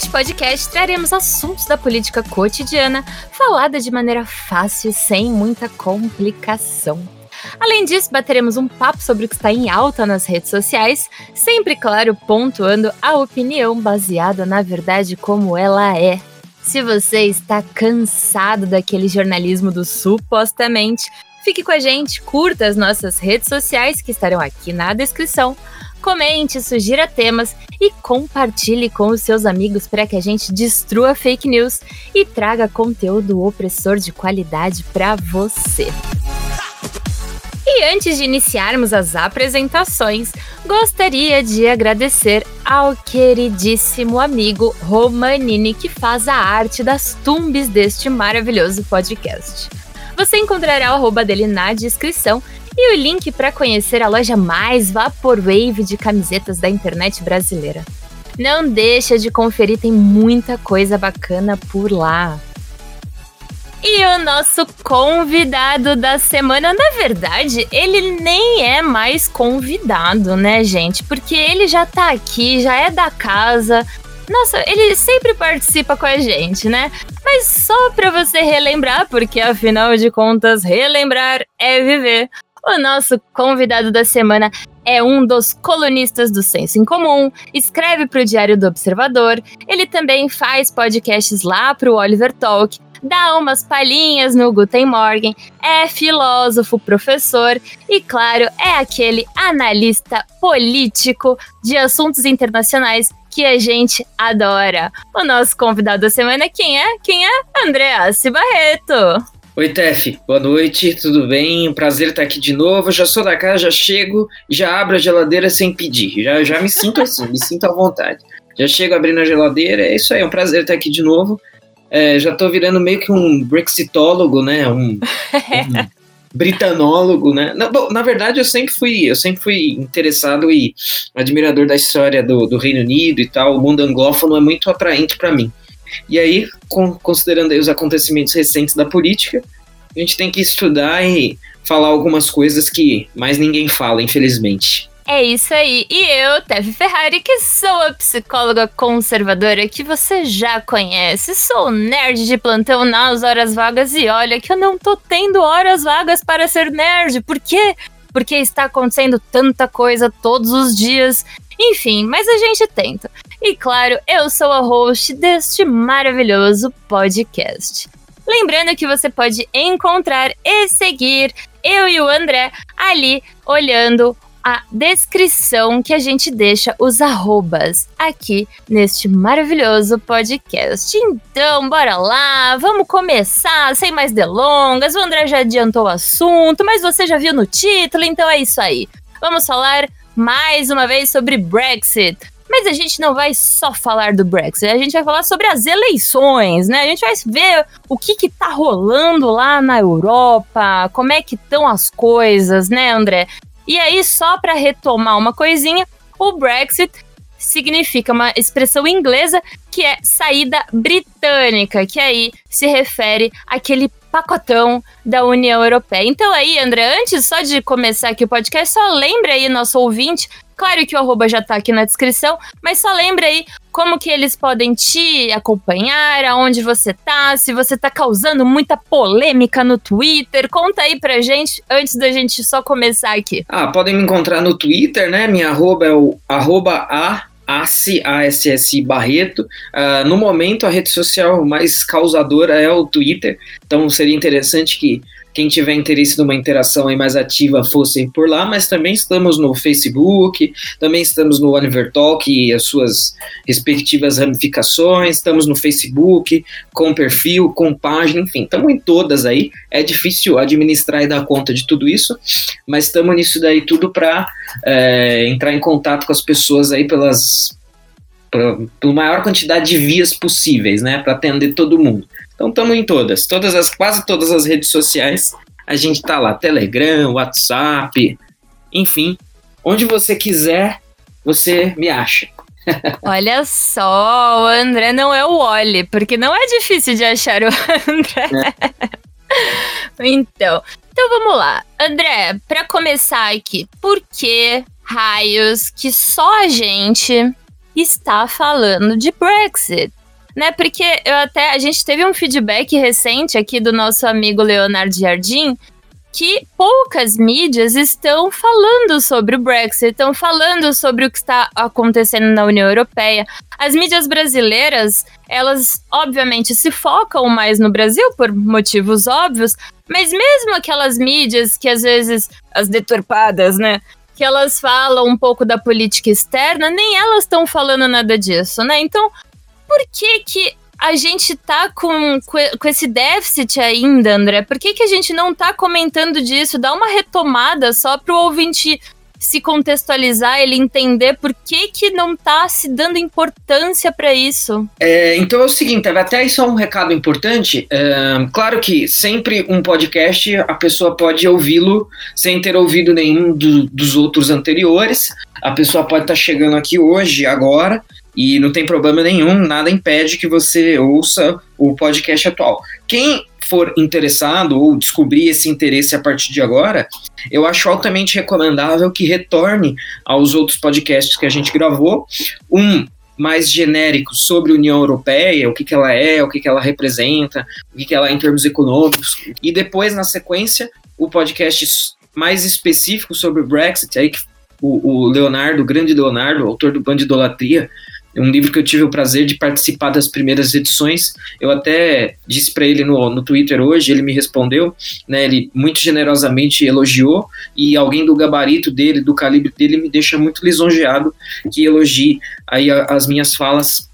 Neste podcast traremos assuntos da política cotidiana falada de maneira fácil, sem muita complicação. Além disso, bateremos um papo sobre o que está em alta nas redes sociais, sempre, claro, pontuando a opinião baseada na verdade como ela é. Se você está cansado daquele jornalismo do supostamente, fique com a gente, curta as nossas redes sociais que estarão aqui na descrição comente, sugira temas e compartilhe com os seus amigos para que a gente destrua fake news e traga conteúdo opressor de qualidade para você. E antes de iniciarmos as apresentações, gostaria de agradecer ao queridíssimo amigo Romanini que faz a arte das tumbes deste maravilhoso podcast. Você encontrará o arroba dele na descrição e o link para conhecer a loja mais vaporwave de camisetas da internet brasileira. Não deixa de conferir, tem muita coisa bacana por lá. E o nosso convidado da semana, na verdade, ele nem é mais convidado, né, gente? Porque ele já tá aqui, já é da casa. Nossa, ele sempre participa com a gente, né? Mas só para você relembrar, porque afinal de contas, relembrar é viver. O nosso convidado da semana é um dos colunistas do Senso em Comum, escreve para o Diário do Observador, ele também faz podcasts lá para o Oliver Talk, dá umas palhinhas no Guten Morgen, é filósofo, professor e, claro, é aquele analista político de assuntos internacionais que a gente adora. O nosso convidado da semana, quem é? Quem é? Andreas Barreto. Oi, Tef, boa noite, tudo bem? Prazer estar aqui de novo. Já sou da casa, já chego, já abro a geladeira sem pedir. Já, já me sinto assim, me sinto à vontade. Já chego abrindo a geladeira, é isso aí, é um prazer estar aqui de novo. É, já estou virando meio que um brexitólogo, né? Um, um britanólogo, né? Na, bom, na verdade, eu sempre fui, eu sempre fui interessado e admirador da história do, do Reino Unido e tal. O mundo anglófono é muito atraente para mim. E aí, considerando aí os acontecimentos recentes da política, a gente tem que estudar e falar algumas coisas que mais ninguém fala, infelizmente. É isso aí. E eu, Tev Ferrari, que sou a psicóloga conservadora que você já conhece. Sou nerd de plantão nas horas vagas e olha que eu não tô tendo horas vagas para ser nerd. Por quê? Porque está acontecendo tanta coisa todos os dias. Enfim, mas a gente tenta. E claro, eu sou a host deste maravilhoso podcast. Lembrando que você pode encontrar e seguir eu e o André ali olhando a descrição que a gente deixa os arrobas aqui neste maravilhoso podcast. Então, bora lá, vamos começar sem mais delongas. O André já adiantou o assunto, mas você já viu no título, então é isso aí. Vamos falar mais uma vez sobre Brexit. Mas a gente não vai só falar do Brexit, a gente vai falar sobre as eleições, né? A gente vai ver o que que tá rolando lá na Europa, como é que estão as coisas, né, André? E aí, só para retomar uma coisinha, o Brexit significa uma expressão inglesa que é saída britânica, que aí se refere àquele pacotão da União Europeia. Então aí, André, antes só de começar aqui o podcast, só lembra aí nosso ouvinte Claro que o arroba já tá aqui na descrição, mas só lembra aí como que eles podem te acompanhar, aonde você tá, se você tá causando muita polêmica no Twitter. Conta aí pra gente antes da gente só começar aqui. Ah, podem me encontrar no Twitter, né? Minha arroba é o arroba a ASSI Barreto. Uh, no momento, a rede social mais causadora é o Twitter, então seria interessante que quem tiver interesse numa interação aí mais ativa fossem por lá, mas também estamos no Facebook, também estamos no Oliver Talk e as suas respectivas ramificações, estamos no Facebook, com perfil, com página, enfim, estamos em todas aí. É difícil administrar e dar conta de tudo isso, mas estamos nisso daí tudo para é, entrar em contato com as pessoas aí pelas pela maior quantidade de vias possíveis, né, para atender todo mundo. Então estamos em todas, todas as quase todas as redes sociais A gente tá lá, Telegram, WhatsApp, enfim, onde você quiser, você me acha. Olha só, o André não é o Oli, porque não é difícil de achar o André. É. então, então vamos lá. André, para começar aqui, por que raios que só a gente está falando de Brexit? Né, porque eu até a gente teve um feedback recente aqui do nosso amigo Leonardo Jardim que poucas mídias estão falando sobre o Brexit, estão falando sobre o que está acontecendo na União Europeia. As mídias brasileiras, elas obviamente se focam mais no Brasil por motivos óbvios, mas mesmo aquelas mídias que às vezes as deturpadas, né, que elas falam um pouco da política externa, nem elas estão falando nada disso, né? Então, por que que a gente tá com, com esse déficit ainda, André? Por que, que a gente não tá comentando disso? Dá uma retomada só pro ouvinte se contextualizar, ele entender por que, que não tá se dando importância para isso. É, então é o seguinte, até isso é um recado importante. É, claro que sempre um podcast a pessoa pode ouvi-lo sem ter ouvido nenhum do, dos outros anteriores. A pessoa pode estar tá chegando aqui hoje, agora, e não tem problema nenhum, nada impede que você ouça o podcast atual. Quem for interessado ou descobrir esse interesse a partir de agora, eu acho altamente recomendável que retorne aos outros podcasts que a gente gravou. Um mais genérico sobre a União Europeia, o que, que ela é, o que, que ela representa, o que, que ela é em termos econômicos, e depois, na sequência, o podcast mais específico sobre o Brexit, aí que o, o Leonardo, o grande Leonardo, autor do Bandidolatria, um livro que eu tive o prazer de participar das primeiras edições. Eu até disse para ele no, no Twitter hoje, ele me respondeu, né? Ele muito generosamente elogiou e alguém do gabarito dele, do calibre dele, me deixa muito lisonjeado que elogie aí as minhas falas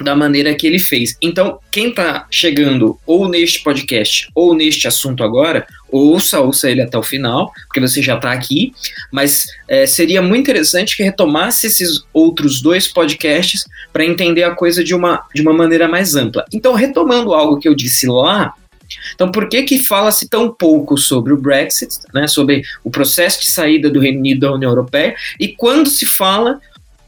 da maneira que ele fez. Então, quem está chegando ou neste podcast ou neste assunto agora, ouça, ouça ele até o final, porque você já está aqui, mas é, seria muito interessante que retomasse esses outros dois podcasts para entender a coisa de uma, de uma maneira mais ampla. Então, retomando algo que eu disse lá, então, por que que fala-se tão pouco sobre o Brexit, né, sobre o processo de saída do Reino Unido da União Europeia, e quando se fala,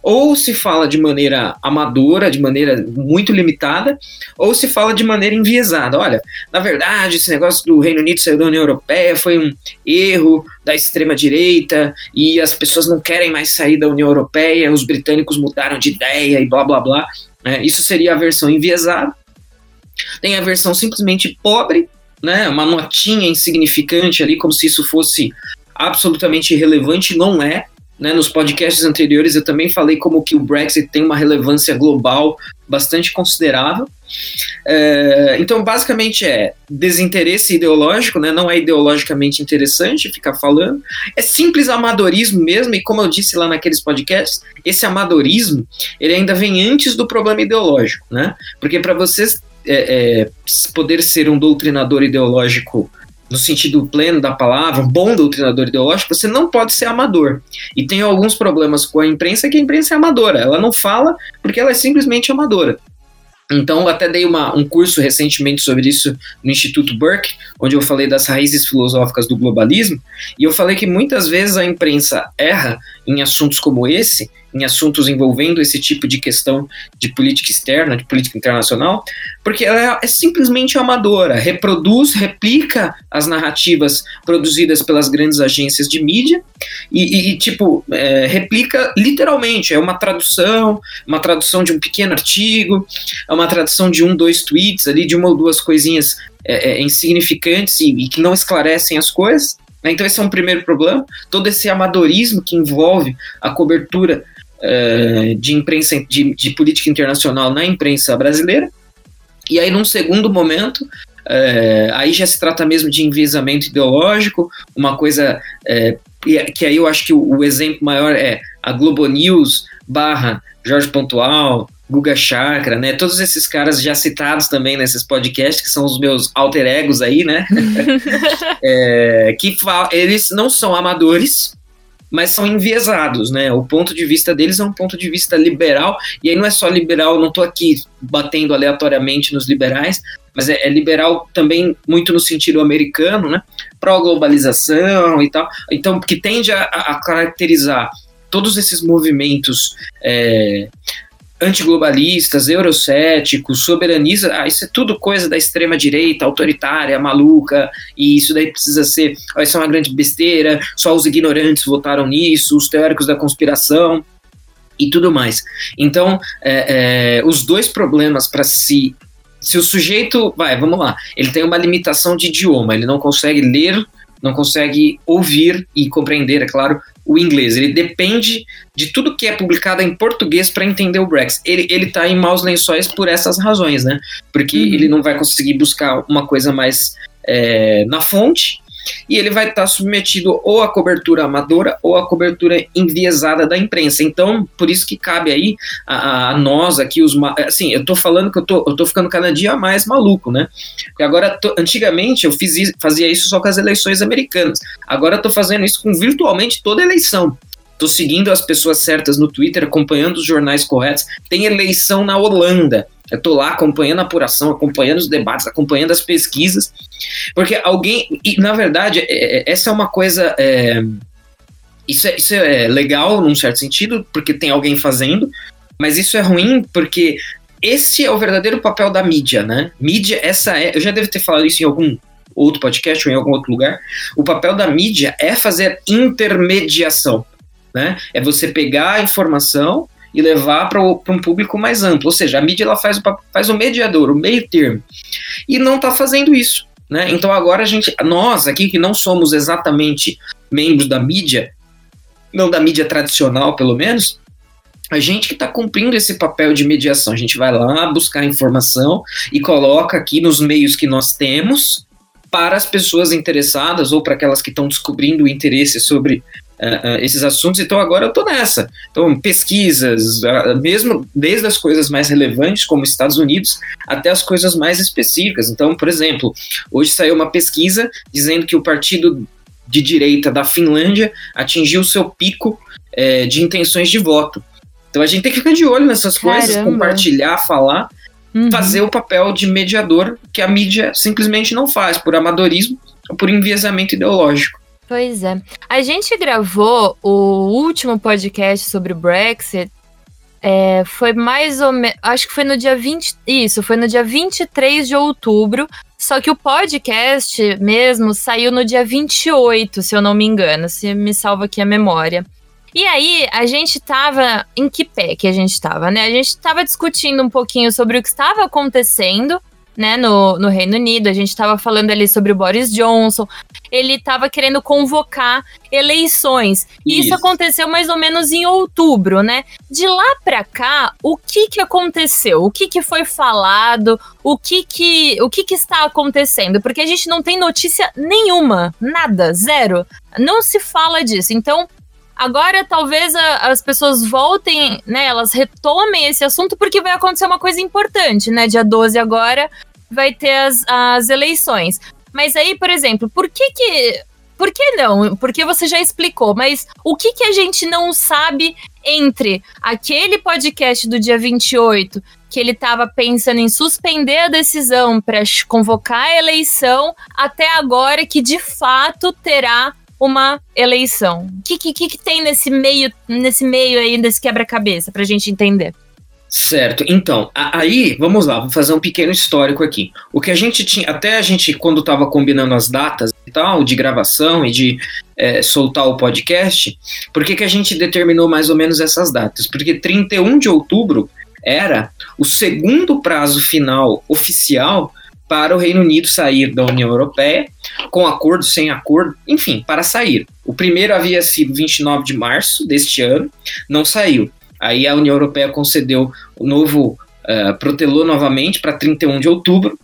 ou se fala de maneira amadora, de maneira muito limitada, ou se fala de maneira enviesada. Olha, na verdade, esse negócio do Reino Unido sair da União Europeia foi um erro da extrema-direita e as pessoas não querem mais sair da União Europeia, os britânicos mudaram de ideia e blá blá blá. É, isso seria a versão enviesada. Tem a versão simplesmente pobre, né, uma notinha insignificante ali, como se isso fosse absolutamente irrelevante, não é. Né, nos podcasts anteriores eu também falei como que o Brexit tem uma relevância global bastante considerável. É, então, basicamente é desinteresse ideológico, né, não é ideologicamente interessante ficar falando, é simples amadorismo mesmo, e como eu disse lá naqueles podcasts, esse amadorismo ele ainda vem antes do problema ideológico, né? Porque para vocês é, é, poder ser um doutrinador ideológico no sentido pleno da palavra, um bom doutrinador ideológico, você não pode ser amador. E tem alguns problemas com a imprensa que a imprensa é amadora. Ela não fala porque ela é simplesmente amadora. Então, até dei uma, um curso recentemente sobre isso no Instituto Burke, onde eu falei das raízes filosóficas do globalismo, e eu falei que muitas vezes a imprensa erra em assuntos como esse, em assuntos envolvendo esse tipo de questão de política externa, de política internacional, porque ela é simplesmente amadora, reproduz, replica as narrativas produzidas pelas grandes agências de mídia e, e tipo, é, replica literalmente, é uma tradução, uma tradução de um pequeno artigo, é uma tradução de um, dois tweets ali, de uma ou duas coisinhas é, é, insignificantes e, e que não esclarecem as coisas. Né? Então, esse é um primeiro problema. Todo esse amadorismo que envolve a cobertura uh, de imprensa, de, de, política internacional na imprensa brasileira. E aí, num segundo momento, uh, aí já se trata mesmo de enviesamento ideológico, uma coisa uh, que aí eu acho que o, o, exemplo maior é a Globo News barra Jorge Pontual, Guga Chakra, né? Todos esses caras já citados também nesses podcasts, que são os meus alter egos aí, né? é, que eles não são amadores, mas são enviesados, né? O ponto de vista deles é um ponto de vista liberal, e aí não é só liberal, não estou aqui batendo aleatoriamente nos liberais, mas é, é, liberal também muito no sentido americano, né? Pró-globalização e tal. Então, que tende a, a caracterizar todos esses movimentos é, antiglobalistas, eurocéticos, soberanistas, ah, isso é tudo coisa da extrema direita, autoritária, maluca, e isso daí precisa ser, ah, isso é uma grande besteira, só os ignorantes votaram nisso, os teóricos da conspiração e tudo mais. Então, é, é, os dois problemas para se se o sujeito, vai, vamos lá, ele tem uma limitação de idioma, ele não consegue ler, não consegue ouvir e compreender, é claro, o inglês. Ele depende de tudo que é publicado em português para entender o Brexit. Ele, ele tá em maus lençóis por essas razões, né? Porque uhum. ele não vai conseguir buscar uma coisa mais é, na fonte e ele vai estar tá submetido ou à cobertura amadora ou à cobertura enviesada da imprensa. Então, por isso que cabe aí a, a nós aqui, os assim, eu tô falando que eu tô, eu tô ficando cada dia mais maluco, né? Porque agora, tô, antigamente, eu fiz, fazia isso só com as eleições americanas. Agora eu tô fazendo isso com virtualmente toda eleição. Tô seguindo as pessoas certas no Twitter, acompanhando os jornais corretos. Tem eleição na Holanda. Eu tô lá acompanhando a apuração, acompanhando os debates, acompanhando as pesquisas, porque alguém, e na verdade, é, é, essa é uma coisa, é, isso, é, isso é legal num certo sentido, porque tem alguém fazendo, mas isso é ruim porque esse é o verdadeiro papel da mídia, né? Mídia, essa é, eu já devo ter falado isso em algum outro podcast ou em algum outro lugar. O papel da mídia é fazer intermediação, né? É você pegar a informação e levar para um público mais amplo. Ou seja, a mídia ela faz, o, faz o mediador, o meio termo. E não está fazendo isso. Né? Então agora a gente, nós aqui que não somos exatamente membros da mídia, não da mídia tradicional pelo menos, a gente que está cumprindo esse papel de mediação. A gente vai lá buscar informação e coloca aqui nos meios que nós temos para as pessoas interessadas ou para aquelas que estão descobrindo o interesse sobre uh, esses assuntos, então agora eu estou nessa. Então, pesquisas, uh, mesmo desde as coisas mais relevantes, como Estados Unidos, até as coisas mais específicas. Então, por exemplo, hoje saiu uma pesquisa dizendo que o partido de direita da Finlândia atingiu seu pico é, de intenções de voto. Então a gente tem que ficar de olho nessas Caramba. coisas, compartilhar, falar, uhum. fazer o papel de mediador que a mídia simplesmente não faz, por amadorismo ou por enviesamento ideológico. Pois é. A gente gravou o último podcast sobre o Brexit. É, foi mais ou menos. Acho que foi no dia 20. Isso, foi no dia 23 de outubro. Só que o podcast mesmo saiu no dia 28, se eu não me engano, se me salva aqui a memória. E aí, a gente tava. Em que pé que a gente tava, né? A gente tava discutindo um pouquinho sobre o que estava acontecendo né, no, no Reino Unido. A gente estava falando ali sobre o Boris Johnson. Ele estava querendo convocar eleições. E isso. isso. aconteceu mais ou menos em outubro, né? De lá para cá, o que que aconteceu? O que que foi falado? O que que, o que que está acontecendo? Porque a gente não tem notícia nenhuma, nada, zero. Não se fala disso. Então, Agora, talvez a, as pessoas voltem, né? Elas retomem esse assunto, porque vai acontecer uma coisa importante, né? Dia 12 agora vai ter as, as eleições. Mas aí, por exemplo, por que que. Por que não? Porque você já explicou, mas o que que a gente não sabe entre aquele podcast do dia 28, que ele estava pensando em suspender a decisão para convocar a eleição, até agora que de fato terá uma eleição. O que, que, que tem nesse meio, nesse meio aí, desse quebra-cabeça, pra gente entender? Certo, então, aí, vamos lá, vou fazer um pequeno histórico aqui. O que a gente tinha, até a gente, quando estava combinando as datas e tal, de gravação e de é, soltar o podcast, por que, que a gente determinou mais ou menos essas datas? Porque 31 de outubro era o segundo prazo final oficial para o Reino Unido sair da União Europeia, com acordo, sem acordo, enfim, para sair. O primeiro havia sido 29 de março deste ano, não saiu. Aí a União Europeia concedeu o novo, uh, protelou novamente para 31 de outubro,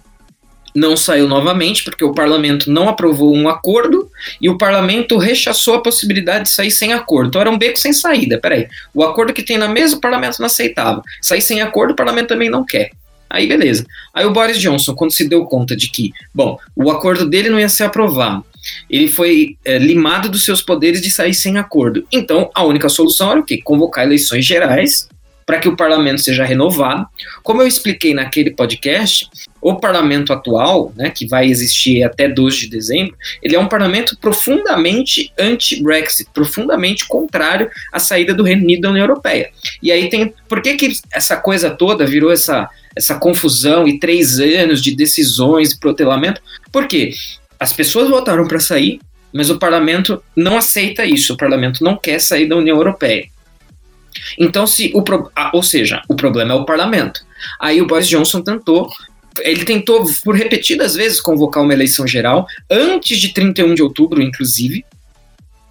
não saiu novamente porque o parlamento não aprovou um acordo e o parlamento rechaçou a possibilidade de sair sem acordo. Então era um beco sem saída. Peraí, o acordo que tem na mesa o parlamento não aceitava. Sair sem acordo o parlamento também não quer. Aí beleza. Aí o Boris Johnson, quando se deu conta de que, bom, o acordo dele não ia ser aprovado ele foi é, limado dos seus poderes de sair sem acordo. Então, a única solução era o quê? Convocar eleições gerais para que o parlamento seja renovado. Como eu expliquei naquele podcast, o parlamento atual, né, que vai existir até 12 de dezembro, ele é um parlamento profundamente anti-Brexit, profundamente contrário à saída do Reino Unido da União Europeia. E aí tem. Por que, que essa coisa toda virou essa, essa confusão e três anos de decisões e protelamento? Por quê? As pessoas votaram para sair, mas o parlamento não aceita isso. O parlamento não quer sair da União Europeia. Então, se o ah, ou seja, o problema é o parlamento. Aí o Boris Johnson tentou, ele tentou por repetidas vezes convocar uma eleição geral antes de 31 de outubro, inclusive.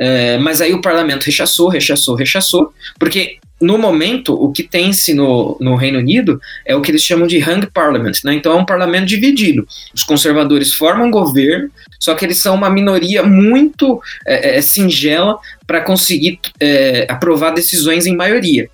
É, mas aí o parlamento rechaçou, rechaçou, rechaçou, porque no momento, o que tem-se no, no Reino Unido é o que eles chamam de hung parliament, né? Então é um parlamento dividido. Os conservadores formam governo, só que eles são uma minoria muito é, é, singela para conseguir é, aprovar decisões em maioria.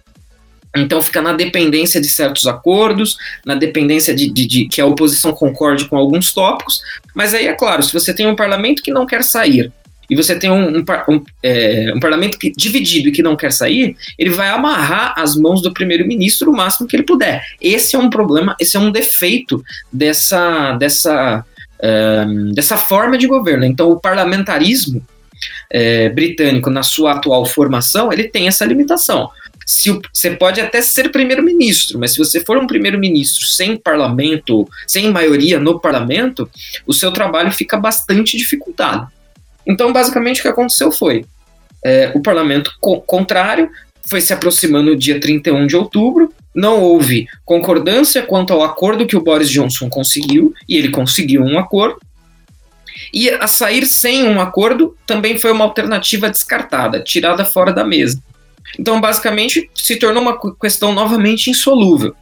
Então fica na dependência de certos acordos, na dependência de, de, de, que a oposição concorde com alguns tópicos. Mas aí é claro, se você tem um parlamento que não quer sair e você tem um, um, um, é, um parlamento que, dividido e que não quer sair, ele vai amarrar as mãos do primeiro-ministro o máximo que ele puder. Esse é um problema, esse é um defeito dessa, dessa, um, dessa forma de governo. Então, o parlamentarismo é, britânico, na sua atual formação, ele tem essa limitação. Se você pode até ser primeiro-ministro, mas se você for um primeiro-ministro sem parlamento, sem maioria no parlamento, o seu trabalho fica bastante dificultado. Então, basicamente, o que aconteceu foi: é, o parlamento co contrário foi se aproximando no dia 31 de outubro, não houve concordância quanto ao acordo que o Boris Johnson conseguiu, e ele conseguiu um acordo. E a sair sem um acordo também foi uma alternativa descartada, tirada fora da mesa. Então, basicamente, se tornou uma questão novamente insolúvel.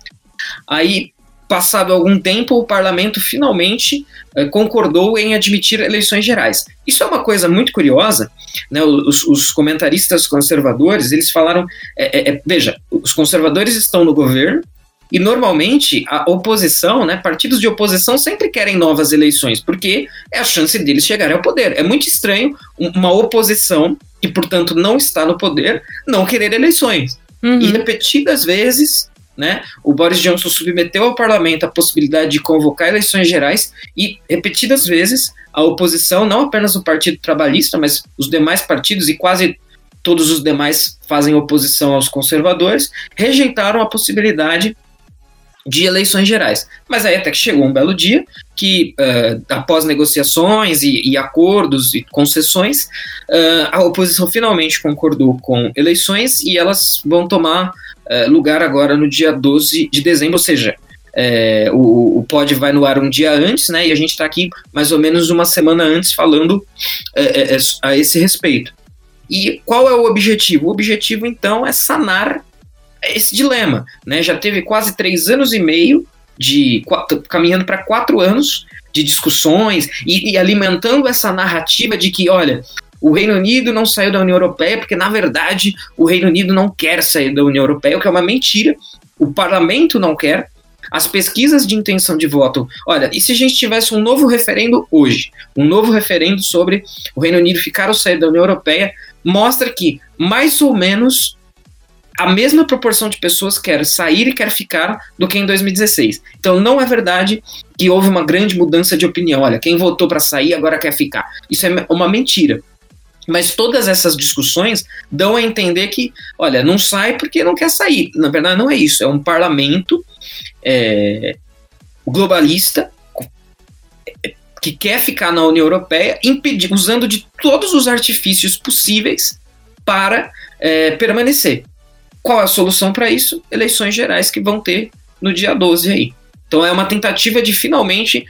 Aí, passado algum tempo, o parlamento finalmente eh, concordou em admitir eleições gerais. Isso é uma coisa muito curiosa, né? Os, os comentaristas conservadores eles falaram, é, é, veja, os conservadores estão no governo e normalmente a oposição, né, partidos de oposição sempre querem novas eleições, porque é a chance deles chegarem ao poder. É muito estranho uma oposição que, portanto, não está no poder, não querer eleições. Uhum. E repetidas vezes né? O Boris Johnson submeteu ao parlamento a possibilidade de convocar eleições gerais e, repetidas vezes, a oposição, não apenas o Partido Trabalhista, mas os demais partidos e quase todos os demais fazem oposição aos conservadores, rejeitaram a possibilidade de eleições gerais. Mas aí até que chegou um belo dia que, uh, após negociações e, e, acordos e concessões, uh, a oposição finalmente concordou com eleições e elas vão tomar uh, lugar agora no dia 12 de dezembro, ou seja, é, o, o pod vai no ar um dia antes, né? E a gente está aqui mais ou menos uma semana antes falando é, é, a esse respeito. E qual é o objetivo? O objetivo, então, é sanar esse dilema, né? Já teve quase três anos e meio de quatro, caminhando para quatro anos de discussões e, e, alimentando essa narrativa de que, olha, o Reino Unido não saiu da União Europeia porque, na verdade, o Reino Unido não quer sair da União Europeia, o que é uma mentira. O parlamento não quer. As pesquisas de intenção de voto. Olha, e se a gente tivesse um novo referendo hoje? Um novo referendo sobre o Reino Unido ficar ou sair da União Europeia, mostra que mais ou menos a mesma proporção de pessoas quer sair e quer ficar do que em 2016. Então não é verdade que houve uma grande mudança de opinião. Olha, quem votou para sair agora quer ficar. Isso é uma mentira. Mas todas essas discussões dão a entender que, olha, não sai porque não quer sair. Na verdade, não é isso. É um parlamento é, globalista que quer ficar na União Europeia, impedir, usando de todos os artifícios possíveis para é, permanecer. Qual a solução para isso? Eleições gerais que vão ter no dia 12 aí. Então é uma tentativa de finalmente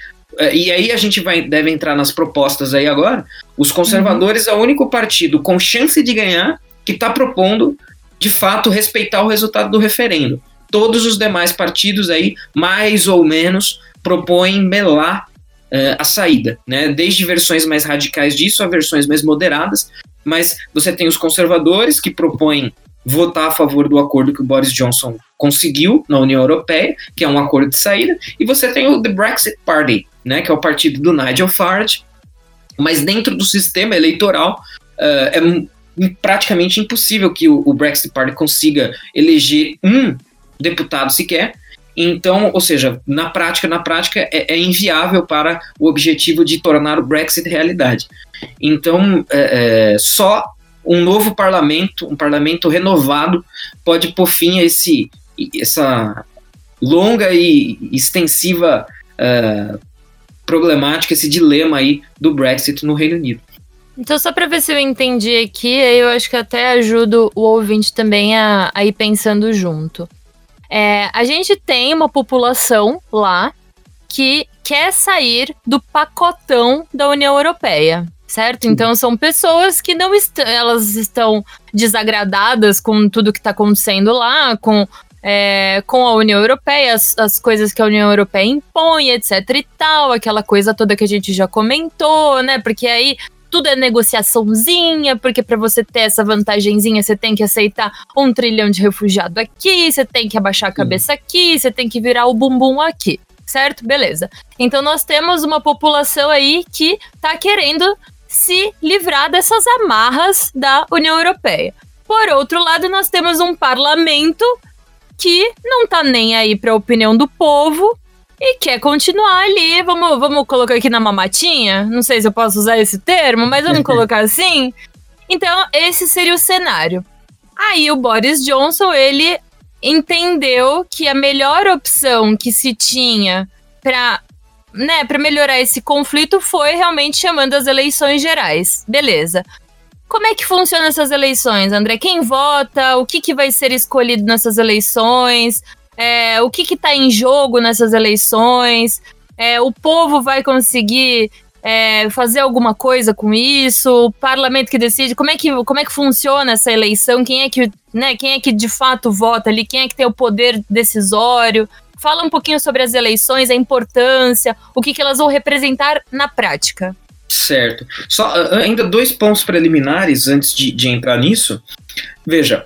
e aí a gente vai, deve entrar nas propostas aí agora. Os conservadores uhum. é o único partido com chance de ganhar que está propondo, de fato, respeitar o resultado do referendo. Todos os demais partidos aí, mais ou menos, propõem melar uh, a saída, né? Desde versões mais radicais disso a versões mais moderadas. Mas você tem os conservadores que propõem votar a favor do acordo que o Boris Johnson conseguiu na União Europeia, que é um acordo de saída, e você tem o The Brexit Party, né, que é o partido do Nigel Farage, Mas dentro do sistema eleitoral uh, é praticamente impossível que o, o Brexit Party consiga eleger um deputado sequer. Então, ou seja, na prática, na prática é, é inviável para o objetivo de tornar o Brexit realidade. Então, é, é, só um novo parlamento, um parlamento renovado, pode pôr fim a esse, essa longa e extensiva uh, problemática, esse dilema aí do Brexit no Reino Unido. Então, só para ver se eu entendi aqui, eu acho que até ajudo o ouvinte também a, a ir pensando junto. É, a gente tem uma população lá que quer sair do pacotão da União Europeia, certo? Então são pessoas que não estão, elas estão desagradadas com tudo que está acontecendo lá, com é, com a União Europeia, as, as, coisas que a União Europeia impõe, etc e tal, aquela coisa toda que a gente já comentou, né? Porque aí tudo é negociaçãozinha, porque para você ter essa vantagenzinha, você tem que aceitar um trilhão de refugiado aqui, você tem que abaixar a cabeça aqui, você tem que virar o bumbum aqui, certo? Beleza. Então nós temos uma população aí que tá querendo se livrar dessas amarras da União Europeia. Por outro lado, nós temos um parlamento que não tá nem aí para a opinião do povo e quer continuar ali. Vamos, vamos colocar aqui na mamatinha? Não sei se eu posso usar esse termo, mas vamos colocar assim. Então, esse seria o cenário. Aí o Boris Johnson, ele entendeu que a melhor opção que se tinha para né, para melhorar esse conflito foi realmente chamando as eleições gerais. Beleza. Como é que funcionam essas eleições, André? Quem vota? O que, que vai ser escolhido nessas eleições? É, o que está em jogo nessas eleições? É, o povo vai conseguir é, fazer alguma coisa com isso? O parlamento que decide? Como é que, como é que funciona essa eleição? Quem é que, né, quem é que de fato vota ali? Quem é que tem o poder decisório? Fala um pouquinho sobre as eleições, a importância, o que, que elas vão representar na prática. Certo. Só ainda dois pontos preliminares antes de, de entrar nisso. Veja,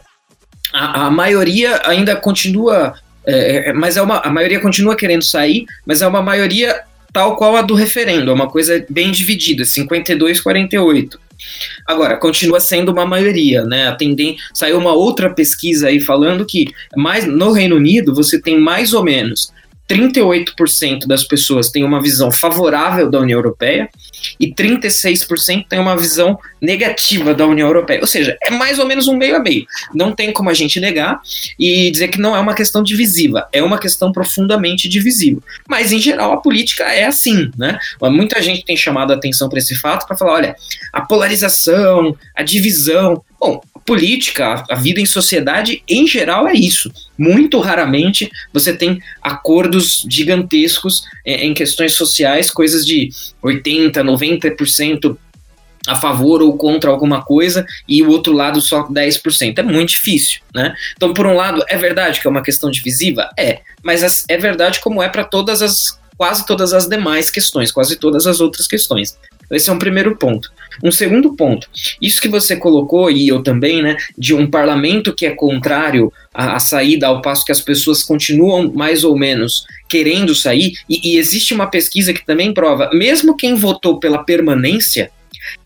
a, a maioria ainda continua, é, é, mas é uma, a maioria continua querendo sair, mas é uma maioria tal qual a do referendo, é uma coisa bem dividida, 52-48. Agora, continua sendo uma maioria, né? A tendência, saiu uma outra pesquisa aí falando que mais no Reino Unido você tem mais ou menos 38% das pessoas têm uma visão favorável da União Europeia e 36% têm uma visão negativa da União Europeia. Ou seja, é mais ou menos um meio a meio. Não tem como a gente negar e dizer que não é uma questão divisiva, é uma questão profundamente divisiva. Mas, em geral, a política é assim, né? Muita gente tem chamado a atenção para esse fato para falar: olha, a polarização, a divisão. Bom, política, a vida em sociedade em geral é isso. Muito raramente você tem acordos gigantescos é, em questões sociais, coisas de 80, 90% a favor ou contra alguma coisa e o outro lado só 10%. É muito difícil, né? Então, por um lado, é verdade que é uma questão divisiva? É, mas é verdade como é para todas as quase todas as demais questões, quase todas as outras questões. Esse é um primeiro ponto. Um segundo ponto, isso que você colocou, e eu também, né, de um parlamento que é contrário à, à saída, ao passo que as pessoas continuam mais ou menos querendo sair, e, e existe uma pesquisa que também prova, mesmo quem votou pela permanência,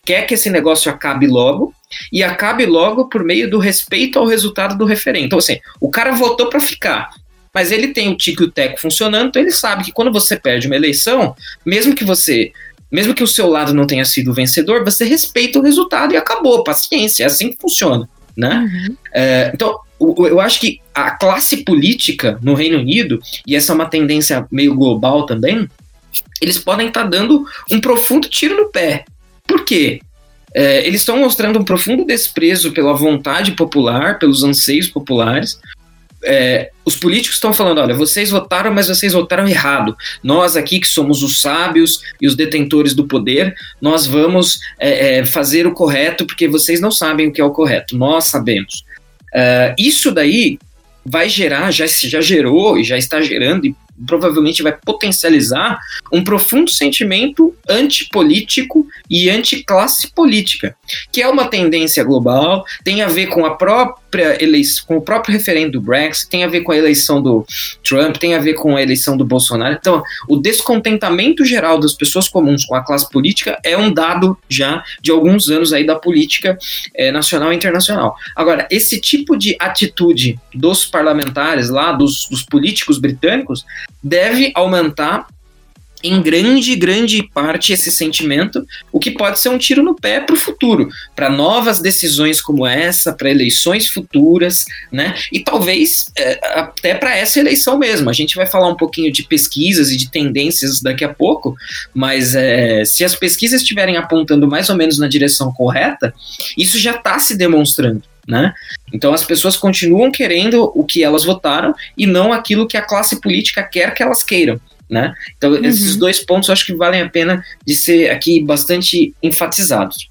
quer que esse negócio acabe logo, e acabe logo por meio do respeito ao resultado do referendo. Então, assim, o cara votou para ficar, mas ele tem o tico e o teco funcionando, então ele sabe que quando você perde uma eleição, mesmo que você mesmo que o seu lado não tenha sido vencedor, você respeita o resultado e acabou, paciência, é assim que funciona, né? Uhum. É, então, eu acho que a classe política no Reino Unido, e essa é uma tendência meio global também, eles podem estar tá dando um profundo tiro no pé. Por quê? É, eles estão mostrando um profundo desprezo pela vontade popular, pelos anseios populares, é, os políticos estão falando: olha, vocês votaram, mas vocês votaram errado. Nós aqui, que somos os sábios e os detentores do poder, nós vamos é, é, fazer o correto porque vocês não sabem o que é o correto. Nós sabemos. Uh, isso daí vai gerar, já, já gerou e já está gerando, e provavelmente vai potencializar um profundo sentimento antipolítico e anticlasse política, que é uma tendência global, tem a ver com a própria própria eleição, com o próprio referendo do Brexit, tem a ver com a eleição do Trump, tem a ver com a eleição do Bolsonaro. Então, o descontentamento geral das pessoas comuns com a classe política é um dado já de alguns anos aí da política é, nacional e internacional. Agora, esse tipo de atitude dos parlamentares lá, dos, dos políticos britânicos, deve aumentar em grande, grande parte esse sentimento, o que pode ser um tiro no pé para o futuro, para novas decisões como essa, para eleições futuras, né? E talvez é, até para essa eleição mesmo. A gente vai falar um pouquinho de pesquisas e de tendências daqui a pouco, mas é, se as pesquisas estiverem apontando mais ou menos na direção correta, isso já está se demonstrando. Né? Então as pessoas continuam querendo o que elas votaram e não aquilo que a classe política quer que elas queiram. Né? Então, uhum. esses dois pontos eu acho que valem a pena de ser aqui bastante enfatizados.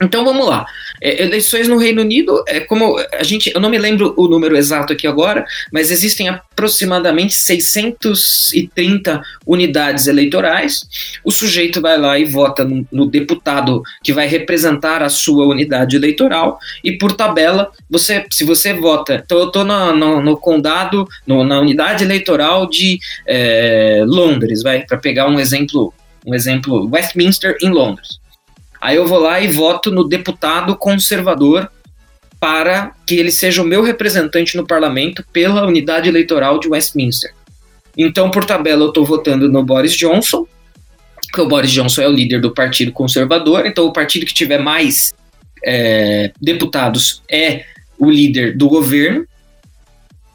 Então vamos lá. É, eleições no Reino Unido, é como a gente, eu não me lembro o número exato aqui agora, mas existem aproximadamente 630 unidades eleitorais. O sujeito vai lá e vota no, no deputado que vai representar a sua unidade eleitoral e por tabela, você, se você vota, então eu estou no, no, no, condado, no, na unidade eleitoral de é, Londres, vai para pegar um exemplo, um exemplo Westminster em Londres. Aí eu vou lá e voto no deputado conservador para que ele seja o meu representante no parlamento pela unidade eleitoral de Westminster. Então, por tabela, eu estou votando no Boris Johnson, que o Boris Johnson é o líder do Partido Conservador, então o partido que tiver mais é, deputados é o líder do governo,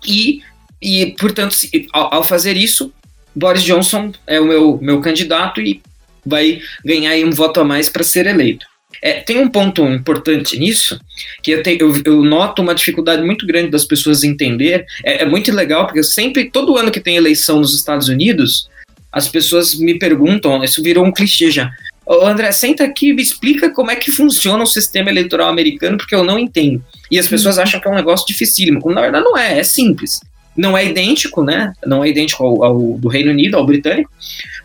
e, e portanto, ao, ao fazer isso, Boris Johnson é o meu, meu candidato e vai ganhar um voto a mais para ser eleito. É, tem um ponto importante nisso, que eu, te, eu, eu, noto uma dificuldade muito grande das pessoas entender. É, é muito legal, porque sempre, todo ano que tem eleição nos Estados Unidos, as pessoas me perguntam, isso virou um clichê já. Ô, André, senta aqui e me explica como é que funciona o sistema eleitoral americano, porque eu não entendo. E as pessoas acham que é um negócio dificílimo, quando na verdade não é, é simples. Não é idêntico, né? Não é idêntico ao, ao do Reino Unido, ao britânico,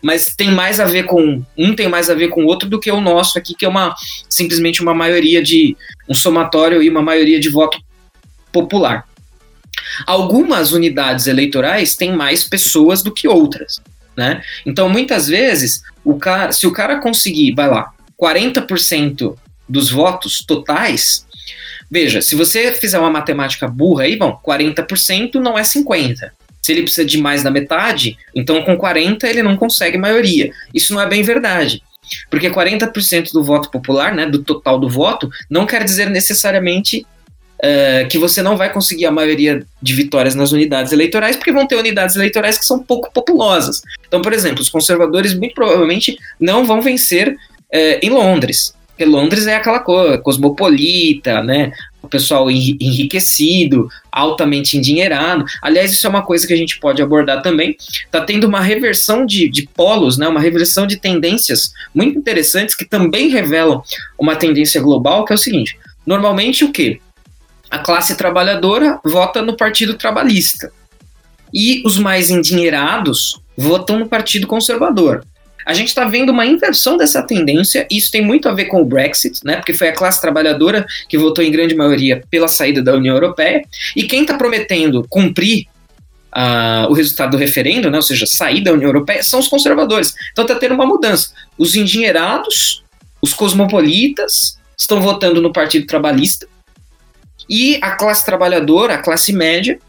mas tem mais a ver com um tem mais a ver com o outro do que o nosso aqui, que é uma simplesmente uma maioria de um somatório e uma maioria de voto popular. Algumas unidades eleitorais têm mais pessoas do que outras, né? Então, muitas vezes, o cara, se o cara conseguir, vai lá, 40% dos votos totais, veja, se você fizer uma matemática burra aí, bom, 40% não é 50. Se ele precisa de mais da metade, então com 40 ele não consegue maioria. Isso não é bem verdade. Porque 40% do voto popular, né, do total do voto, não quer dizer necessariamente uh, que você não vai conseguir a maioria de vitórias nas unidades eleitorais, porque vão ter unidades eleitorais que são pouco populosas. Então, por exemplo, os conservadores muito provavelmente não vão vencer uh, em Londres. Londres é aquela coisa cosmopolita, né? o pessoal enriquecido, altamente endinheirado. Aliás, isso é uma coisa que a gente pode abordar também. Está tendo uma reversão de, de polos, né, uma reversão de tendências muito interessantes que também revelam uma tendência global, que é o seguinte: normalmente o que? A classe trabalhadora vota no Partido Trabalhista. E os mais endinheirados votam no Partido Conservador. A gente está vendo uma inversão dessa tendência, e isso tem muito a ver com o Brexit, né? Porque foi a classe trabalhadora que votou em grande maioria pela saída da União Europeia, e quem está prometendo cumprir uh, o resultado do referendo, né? Ou seja, sair da União Europeia, são os conservadores. Então está tendo uma mudança. Os endinheirados, os cosmopolitas, estão votando no Partido Trabalhista, e a classe trabalhadora, a classe média,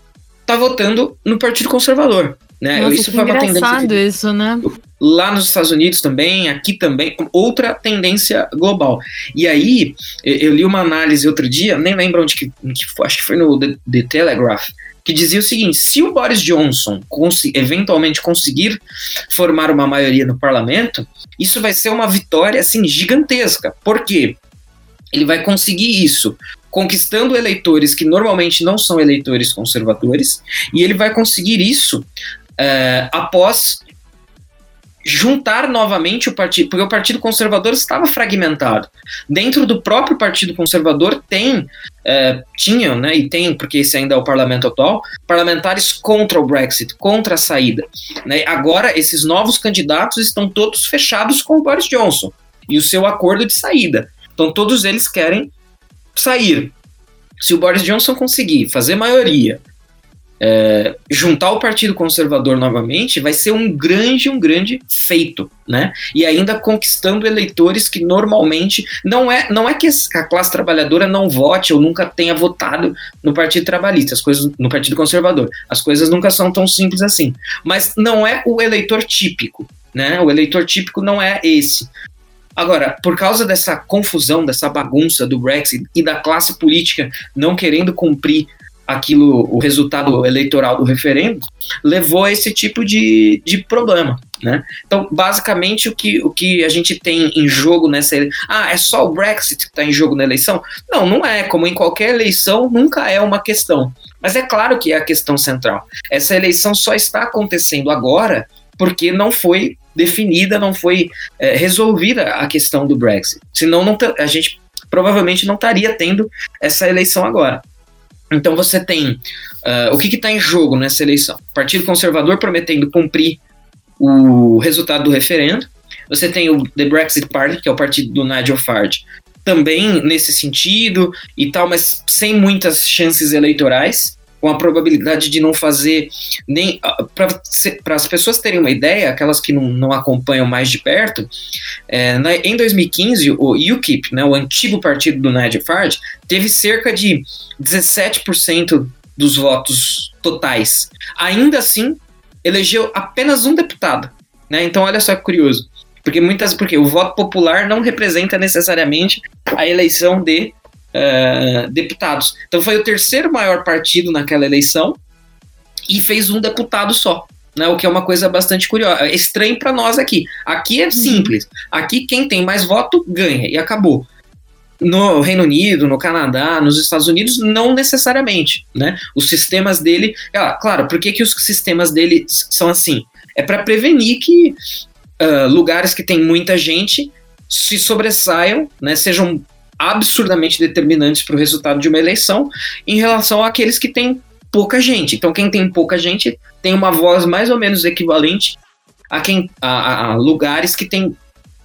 está votando no Partido Conservador. Né? Nossa, isso foi uma tendência. isso, né? Lá nos Estados Unidos também, aqui também, outra tendência global. E aí, eu li uma análise outro dia, nem lembro onde que, que foi, acho que foi no The, The Telegraph, que dizia o seguinte: se o Boris Johnson cons eventualmente conseguir formar uma maioria no parlamento, isso vai ser uma vitória assim gigantesca. Por quê? Ele vai conseguir isso conquistando eleitores que normalmente não são eleitores conservadores, e ele vai conseguir isso é, após juntar novamente o partido, porque o Partido Conservador estava fragmentado. Dentro do próprio Partido Conservador tem, é, tinham, né, e tem, porque esse ainda é o parlamento atual, parlamentares contra o Brexit, contra a saída. Né? Agora, esses novos candidatos estão todos fechados com o Boris Johnson e o seu acordo de saída. Então, todos eles querem sair. Se o Boris Johnson conseguir fazer maioria, é, juntar o Partido Conservador novamente, vai ser um grande, um grande feito, né? E ainda conquistando eleitores que normalmente não é, não é que a classe trabalhadora não vote ou nunca tenha votado no Partido Trabalhista, as coisas no Partido Conservador. As coisas nunca são tão simples assim. Mas não é o eleitor típico, né? O eleitor típico não é esse. Agora, por causa dessa confusão, dessa bagunça do Brexit e da classe política não querendo cumprir aquilo, o resultado eleitoral do referendo, levou a esse tipo de, de problema. Né? Então, basicamente, o que, o que a gente tem em jogo nessa Ah, é só o Brexit que está em jogo na eleição? Não, não é. Como em qualquer eleição, nunca é uma questão. Mas é claro que é a questão central. Essa eleição só está acontecendo agora porque não foi definida, não foi é, resolvida a questão do Brexit. Senão, não a gente provavelmente não estaria tendo essa eleição agora. Então você tem uh, o que está em jogo nessa eleição? Partido Conservador prometendo cumprir o resultado do referendo. Você tem o The Brexit Party, que é o partido do Nigel Farage, também nesse sentido e tal, mas sem muitas chances eleitorais com a probabilidade de não fazer nem. Ah, Para as pessoas terem uma ideia, aquelas que não, não acompanham mais de perto, é, na, em 2015, o UKIP, né, o antigo partido do Nigel Farage, teve cerca de 17% dos votos totais. Ainda assim, elegeu apenas um deputado. Né? Então, olha só que curioso. Porque muitas, porque o voto popular não representa necessariamente a eleição de uh, deputados. Então foi o terceiro maior partido naquela eleição e fez um deputado só. Né, o que é uma coisa bastante curiosa. É estranho para nós aqui. Aqui é uhum. simples. Aqui quem tem mais voto ganha e acabou. No Reino Unido, no Canadá, nos Estados Unidos, não necessariamente, né? Os sistemas dele, ah, claro, por que, que os sistemas dele são assim? É para prevenir que uh, lugares que tem muita gente se sobressaiam, né? Sejam absurdamente determinantes para o resultado de uma eleição em relação àqueles que têm pouca gente. Então, quem tem pouca gente tem uma voz mais ou menos equivalente a, quem, a, a lugares que têm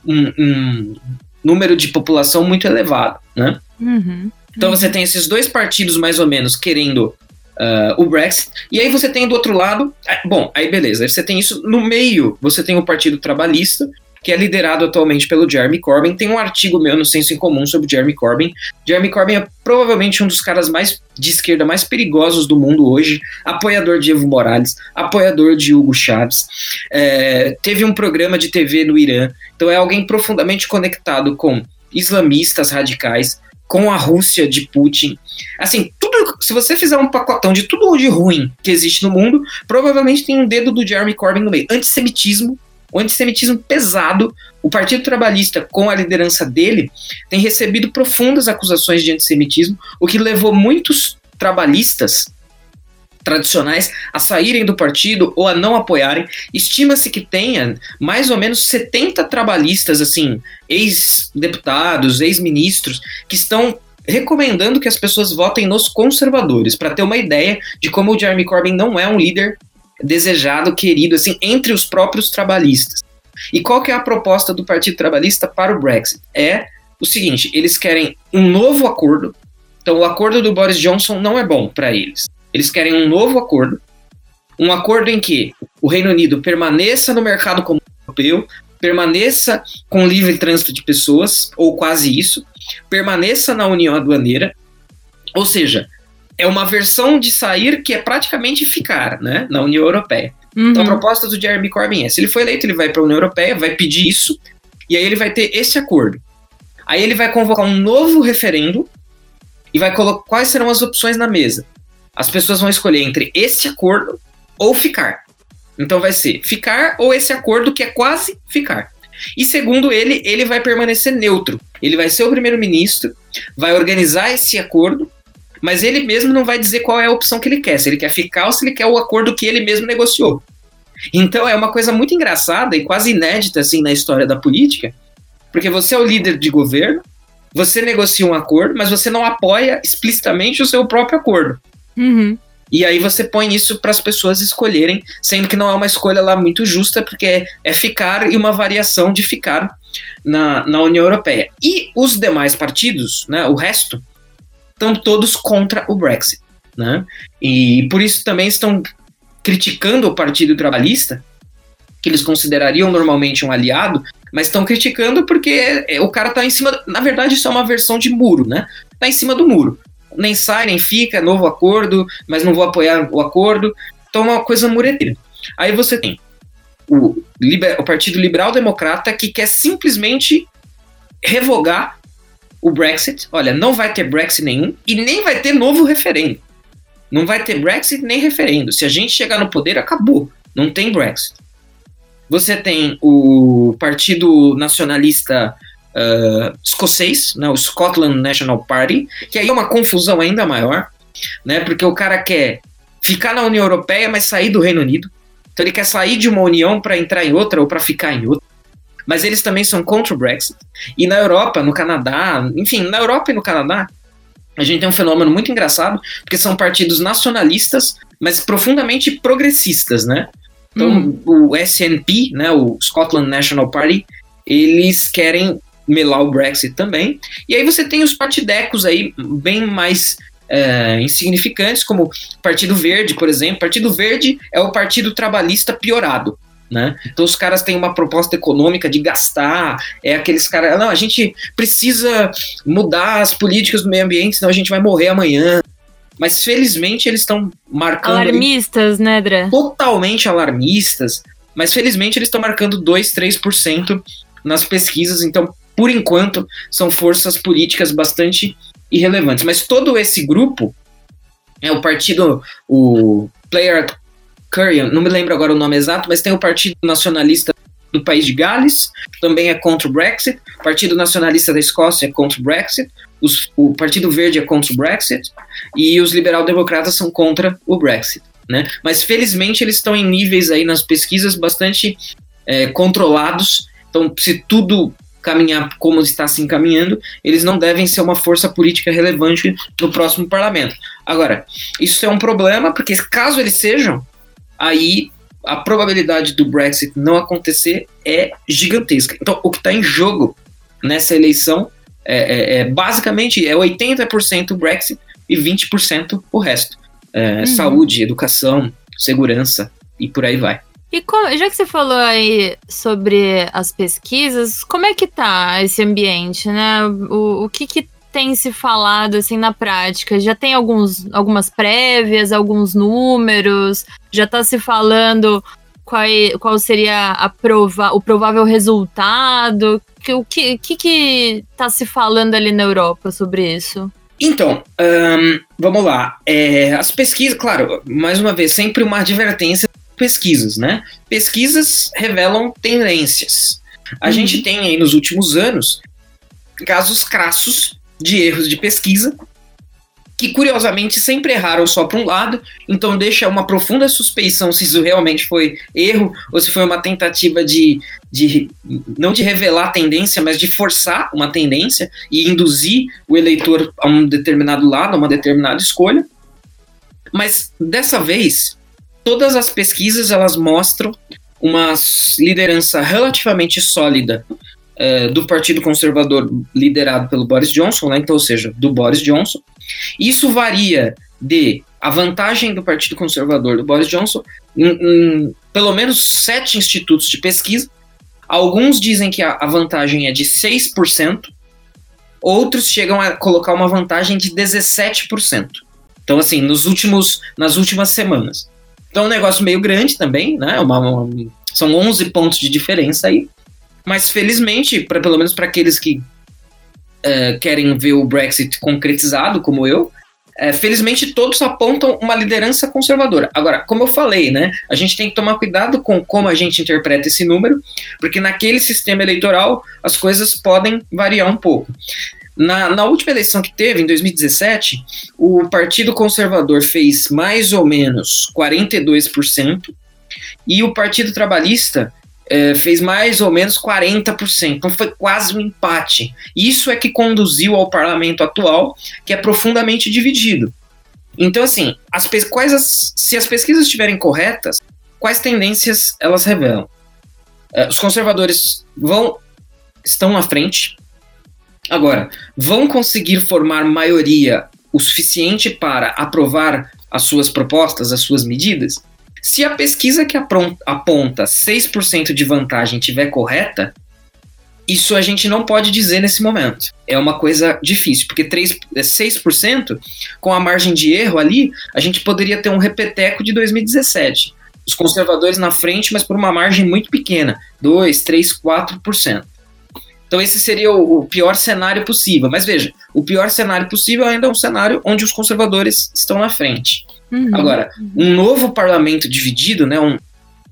um, um, número de população muito elevado, né? Uhum, então, você tem esses dois partidos mais ou menos querendo Uh, o Brexit. E aí você tem do outro lado, bom, aí beleza, aí você tem isso no meio, você tem o Partido Trabalhista, que é liderado atualmente pelo Jeremy Corbyn. Tem um artigo meu no Senso em Comum sobre Jeremy Corbyn. Jeremy Corbyn é provavelmente um dos caras mais de esquerda mais perigosos do mundo hoje, apoiador de Evo Morales, apoiador de Hugo Chávez. É, teve um programa de TV no Irã, então é alguém profundamente conectado com islamistas radicais, com a Rússia de Putin. Assim, tudo, se você fizer um pacotão de tudo de ruim que existe no mundo, provavelmente tem um dedo do Jeremy Corbyn no meio. Antissemitismo, o antissemitismo pesado. O Partido Trabalhista, com a liderança dele, tem recebido profundas acusações de antissemitismo, o que levou muitos trabalhistas tradicionais a saírem do partido ou a não apoiarem. Estima-se que tenha mais ou menos 70 trabalhistas, assim, ex-deputados, ex-ministros, que estão recomendando que as pessoas votem nos conservadores, para ter uma ideia de como o Jeremy Corbyn não é um líder desejado, querido, assim, entre os próprios trabalhistas. E qual que é a proposta do Partido Trabalhista para o Brexit? É o seguinte, eles querem um novo acordo. Então, o acordo do Boris Johnson não é bom para eles. Eles querem um novo acordo, um acordo em que o Reino Unido permaneça no mercado comum europeu, permaneça com livre trânsito de pessoas, ou quase isso, permaneça na União Aduaneira, ou seja, é uma versão de sair que é praticamente ficar, né, na União Europeia. Uhum. Então a proposta do Jeremy Corbyn é, se ele for eleito, ele vai para a União Europeia, vai pedir isso, e aí ele vai ter esse acordo. Aí ele vai convocar um novo referendo e vai colocar quais serão as opções na mesa. As pessoas vão escolher entre esse acordo ou ficar. Então vai ser ficar ou esse acordo que é quase ficar. E segundo ele, ele vai permanecer neutro. Ele vai ser o primeiro-ministro, vai organizar esse acordo mas ele mesmo não vai dizer qual é a opção que ele quer, se ele quer ficar ou se ele quer o acordo que ele mesmo negociou. Então é uma coisa muito engraçada e quase inédita assim na história da política, porque você é o líder de governo, você negocia um acordo, mas você não apoia explicitamente o seu próprio acordo. Uhum. E aí você põe isso para as pessoas escolherem, sendo que não é uma escolha lá muito justa, porque é, é ficar e uma variação de ficar na, na União Europeia. E os demais partidos, né, o resto, estão todos contra o Brexit. Né? E por isso também estão criticando o Partido Trabalhista, que eles considerariam normalmente um aliado, mas estão criticando porque o cara está em cima. Na verdade, isso é uma versão de muro, né? Está em cima do muro. Nem sai, nem fica, novo acordo, mas não vou apoiar o acordo. Então é uma coisa mureteira. Aí você tem o, o Partido Liberal Democrata que quer simplesmente revogar o Brexit. Olha, não vai ter Brexit nenhum e nem vai ter novo referendo. Não vai ter Brexit nem referendo. Se a gente chegar no poder, acabou. Não tem Brexit. Você tem o Partido Nacionalista uh, Escocês, né, o Scotland National Party, que aí é uma confusão ainda maior, né, porque o cara quer ficar na União Europeia, mas sair do Reino Unido. Então ele quer sair de uma união para entrar em outra ou para ficar em outra. Mas eles também são contra o Brexit. E na Europa, no Canadá, enfim, na Europa e no Canadá, a gente tem um fenômeno muito engraçado, porque são partidos nacionalistas, mas profundamente progressistas, né? Então, hum. o SNP, né, o Scotland National Party, eles querem melar o Brexit também. E aí você tem os partidecos aí bem mais é, insignificantes, como o Partido Verde, por exemplo. Partido Verde é o Partido Trabalhista piorado. Né? Então os caras têm uma proposta econômica de gastar, é aqueles caras, não, a gente precisa mudar as políticas do meio ambiente, senão a gente vai morrer amanhã. Mas felizmente eles estão marcando. Alarmistas, né, Dra? Totalmente alarmistas. Mas felizmente eles estão marcando 2, 3% nas pesquisas. Então, por enquanto, são forças políticas bastante irrelevantes. Mas todo esse grupo, é o partido, o Player Curry, não me lembro agora o nome exato, mas tem o Partido Nacionalista do país de Gales, também é contra o Brexit, o Partido Nacionalista da Escócia é contra o Brexit, os, o Partido Verde é contra o Brexit e os liberal-democratas são contra o Brexit. Né? Mas felizmente eles estão em níveis aí nas pesquisas bastante é, controlados. Então, se tudo caminhar como está se encaminhando, eles não devem ser uma força política relevante no próximo parlamento. Agora, isso é um problema, porque caso eles sejam, aí a probabilidade do Brexit não acontecer é gigantesca. Então, o que está em jogo nessa eleição é, é, é basicamente é 80% Brexit e 20% o resto. É, uhum. Saúde, educação, segurança e por aí vai. E como, já que você falou aí sobre as pesquisas, como é que tá esse ambiente, né? O, o que, que tem se falado assim na prática? Já tem alguns, algumas prévias, alguns números? Já está se falando qual, qual seria a prova, o provável resultado? O que, que, que tá se falando ali na Europa sobre isso? Então, vamos lá. É, as pesquisas, claro, mais uma vez, sempre uma advertência pesquisas, né? Pesquisas revelam tendências. A uhum. gente tem aí nos últimos anos casos crassos de erros de pesquisa, que curiosamente sempre erraram só para um lado, então deixa uma profunda suspeição se isso realmente foi erro ou se foi uma tentativa de, de não de revelar a tendência, mas de forçar uma tendência e induzir o eleitor a um determinado lado, a uma determinada escolha. Mas dessa vez, todas as pesquisas elas mostram uma liderança relativamente sólida é, do Partido Conservador liderado pelo Boris Johnson, né, então, ou seja, do Boris Johnson. Isso varia de a vantagem do Partido Conservador do Boris Johnson em, em pelo menos sete institutos de pesquisa. Alguns dizem que a, a vantagem é de 6%, outros chegam a colocar uma vantagem de 17%. Então, assim, nos últimos, nas últimas semanas. Então, é um negócio meio grande também, né? Uma, uma, são 11 pontos de diferença aí. Mas felizmente, pra, pelo menos para aqueles que uh, querem ver o Brexit concretizado, como eu, uh, felizmente todos apontam uma liderança conservadora. Agora, como eu falei, né, a gente tem que tomar cuidado com como a gente interpreta esse número, porque naquele sistema eleitoral as coisas podem variar um pouco. Na, na, última eleição que teve, em 2017, o Partido Conservador fez mais ou menos 42%, e o Partido Trabalhista é, fez mais ou menos 40%. Então foi quase um empate. Isso é que conduziu ao parlamento atual, que é profundamente dividido. Então, assim, as quais as, se as pesquisas estiverem corretas, quais tendências elas revelam? É, os conservadores vão estão na frente. Agora, vão conseguir formar maioria o suficiente para aprovar as suas propostas, as suas medidas? Se a pesquisa que aponta 6% de vantagem estiver correta, isso a gente não pode dizer nesse momento. É uma coisa difícil, porque 3, 6%, com a margem de erro ali, a gente poderia ter um repeteco de 2017. Os conservadores na frente, mas por uma margem muito pequena, 2, 3, 4%. Então esse seria o pior cenário possível. Mas veja, o pior cenário possível ainda é um cenário onde os conservadores estão na frente. Uhum. Agora, um novo parlamento dividido, né, um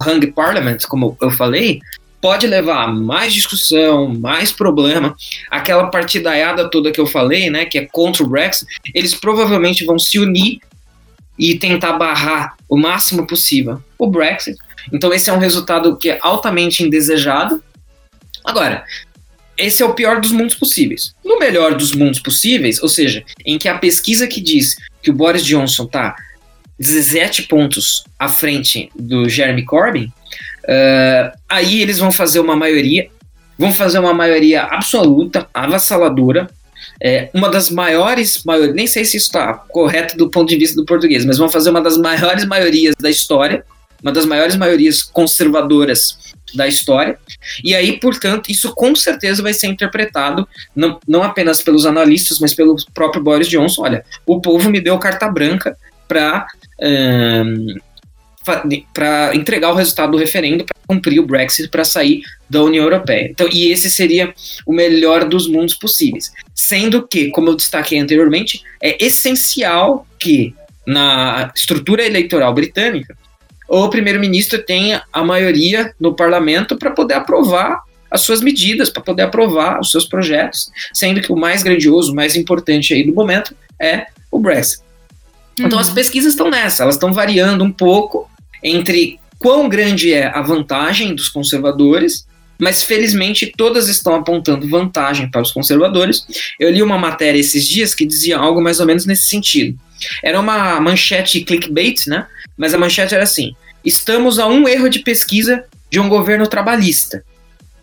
hung parliament, como eu falei, pode levar a mais discussão, mais problema. Aquela partidaiada toda que eu falei, né, que é contra o Brexit, eles provavelmente vão se unir e tentar barrar o máximo possível o Brexit. Então esse é um resultado que é altamente indesejado. Agora, esse é o pior dos mundos possíveis. No melhor dos mundos possíveis, ou seja, em que a pesquisa que diz que o Boris Johnson está 17 pontos à frente do Jeremy Corbyn, uh, aí eles vão fazer uma maioria, vão fazer uma maioria absoluta, avassaladora, é, uma das maiores, maior, nem sei se isso está correto do ponto de vista do português, mas vão fazer uma das maiores maiorias da história, uma das maiores maiorias conservadoras da história. E aí, portanto, isso com certeza vai ser interpretado não, não apenas pelos analistas, mas pelo próprio Boris Johnson. Olha, o povo me deu carta branca para um, entregar o resultado do referendo para cumprir o Brexit para sair da União Europeia. Então, e esse seria o melhor dos mundos possíveis. Sendo que, como eu destaquei anteriormente, é essencial que na estrutura eleitoral britânica o primeiro-ministro tenha a maioria no parlamento para poder aprovar as suas medidas, para poder aprovar os seus projetos, sendo que o mais grandioso, o mais importante aí do momento é o Brexit. Uhum. Então as uhum. pesquisas estão nessa, elas estão variando um pouco entre quão grande é a vantagem dos conservadores, mas felizmente todas estão apontando vantagem para os conservadores. Eu li uma matéria esses dias que dizia algo mais ou menos nesse sentido. Era uma manchete clickbait, né? Mas a manchete era assim: estamos a um erro de pesquisa de um governo trabalhista.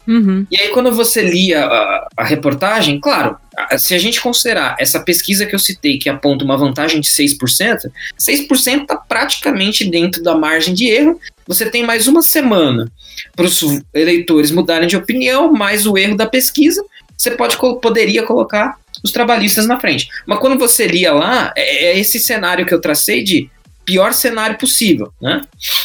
Uhum. E aí, quando você lia a, a, reportagem, claro, se a gente considerar essa pesquisa que eu citei, que aponta uma vantagem de 6%, 6% está praticamente dentro da margem de erro. Você tem mais uma semana para os eleitores mudarem de opinião, mais o erro da pesquisa. Você pode, poderia colocar os trabalhistas na frente. Mas quando você lia lá, é, é esse cenário que eu tracei de pior cenário possível, né?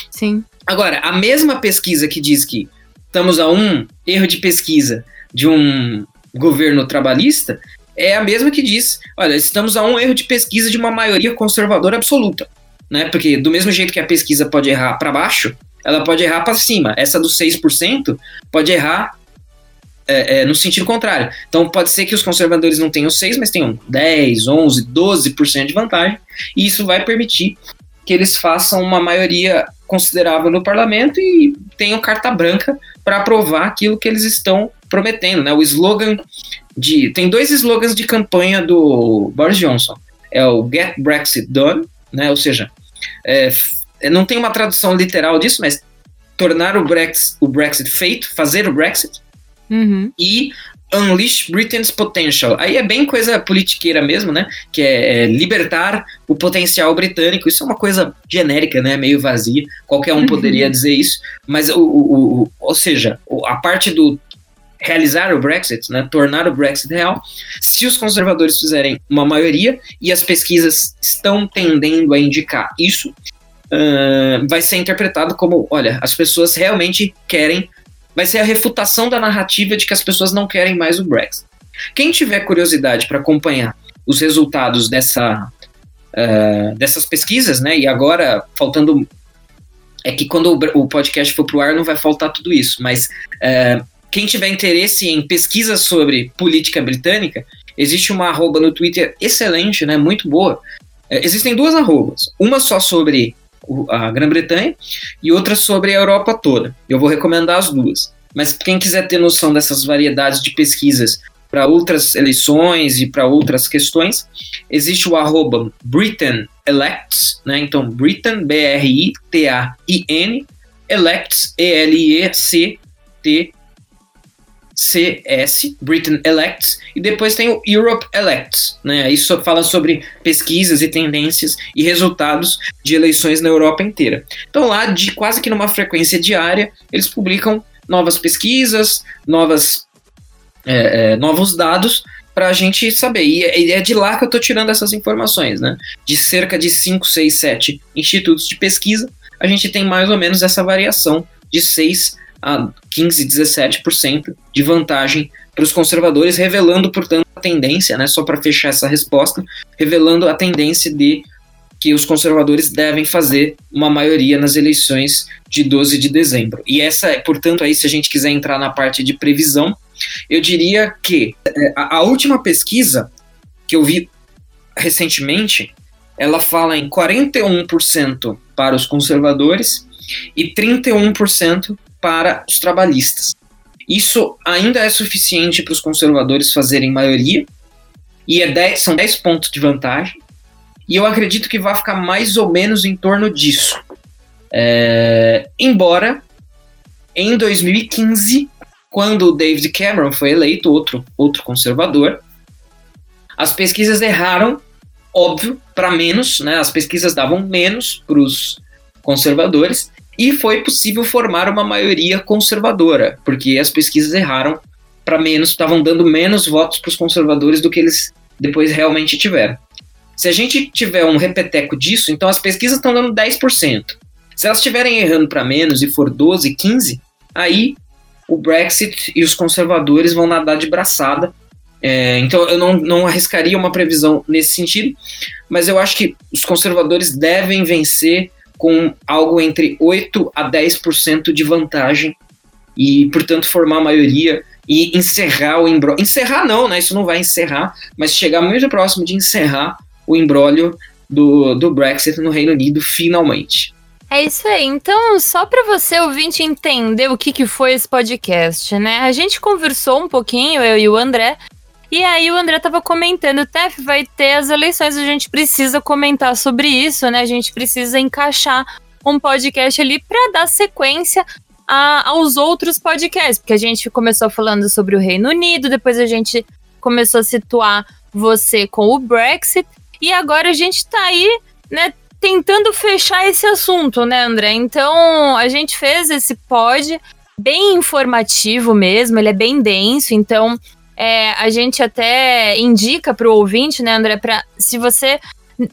Sim. Agora, a mesma pesquisa que diz que estamos a um erro de pesquisa de um governo trabalhista é a mesma que diz, olha, estamos a um erro de pesquisa de uma maioria conservadora absoluta, né? Porque do mesmo jeito que a pesquisa pode errar para baixo, ela pode errar para cima. Essa dos 6% pode errar é, é, no sentido contrário. Então pode ser que os conservadores não tenham 6, mas tenham 10, 11, 12% de vantagem, e isso vai permitir que eles façam uma maioria considerável no parlamento e tenham carta branca para aprovar aquilo que eles estão prometendo, né? O slogan de tem dois slogans de campanha do Boris Johnson. É o Get Brexit Done, né? Ou seja, é, não tem uma tradução literal disso, mas tornar o Brexit, o Brexit feito, fazer o Brexit. Uhum. E Unleash Britain's Potential. Aí é bem coisa politiqueira mesmo, né? Que é, é, libertar o potencial britânico. Isso é uma coisa genérica, né? Meio vazia. Qualquer um uhum. poderia dizer isso. Mas, o, o, o, ou seja, a parte do realizar o Brexit, né, tornar o Brexit real, se os conservadores fizerem uma maioria, e as pesquisas estão tendendo a indicar isso, uh, vai ser interpretado como, olha, as pessoas realmente querem vai ser a refutação da narrativa de que as pessoas não querem mais o Brexit. Quem tiver curiosidade para acompanhar os resultados dessa, uh, dessas pesquisas, né? E agora, faltando. É que quando o, o podcast for para o ar não vai faltar tudo isso, mas uh, quem tiver interesse em pesquisas sobre política britânica, existe uma arroba no Twitter excelente, né? Muito boa. Uh, existem duas arrobas. Uma só sobre a Grã-Bretanha e outra sobre a Europa toda. Eu vou recomendar as duas. Mas quem quiser ter noção dessas variedades de pesquisas para outras eleições e para outras questões, existe o arroba Britain Elects, né? Então, Britain, B-R-I-T-A-I-N, Elects, E-L-E-C-T CS, Britain Elects, e depois tem o Europe Elects, né? Isso fala sobre pesquisas e tendências e resultados de eleições na Europa inteira. Então lá, de quase que numa frequência diária, eles publicam novas pesquisas, novas, é, é, novos dados para a gente saber. E é de lá que eu estou tirando essas informações, né? De cerca de 5, 6, 7 institutos de pesquisa, a gente tem mais ou menos essa variação de 6 a 15, 17% de vantagem para os conservadores, revelando, portanto, a tendência, né, só para fechar essa resposta, revelando a tendência de que os conservadores devem fazer uma maioria nas eleições de 12 de dezembro. E essa, portanto, aí se a gente quiser entrar na parte de previsão, eu diria que é, a, a última pesquisa que eu vi recentemente, ela fala em 41% para os conservadores e 31% para os trabalhistas. Isso ainda é suficiente para os conservadores fazerem maioria, e é 10, são 10 pontos de vantagem, e eu acredito que vai ficar mais ou menos em torno disso. É, embora em 2015, quando o David Cameron foi eleito, outro, outro conservador, as pesquisas erraram, óbvio, para menos, né? As pesquisas davam menos para os conservadores, e foi possível formar uma maioria conservadora, porque as pesquisas erraram para menos, estavam dando menos votos para os conservadores do que eles depois realmente tiveram. Se a gente tiver um repeteco disso, então as pesquisas estão dando 10%. Se elas estiverem errando para menos e for 12, 15, aí o Brexit e os conservadores vão nadar de braçada. É, então eu não, não arriscaria uma previsão nesse sentido, mas eu acho que os conservadores devem vencer com algo entre 8 a 10% de vantagem e, portanto, formar a maioria e encerrar o embrólio. Encerrar não, né? Isso não vai encerrar, mas chegar muito próximo de encerrar o embrólio do, do Brexit no Reino Unido finalmente. É isso aí. Então, só para você ouvinte entender o que, que foi esse podcast, né? A gente conversou um pouquinho, eu e o André, e aí o André tava comentando, Tef, vai ter as eleições, a gente precisa comentar sobre isso, né? A gente precisa encaixar um podcast ali para dar sequência a, aos outros podcasts, porque a gente começou falando sobre o Reino Unido, depois a gente começou a situar você com o Brexit, e agora a gente tá aí, né, tentando fechar esse assunto, né, André? Então, a gente fez esse pod bem informativo mesmo, ele é bem denso, então é, a gente até indica para o ouvinte, né, André, para se você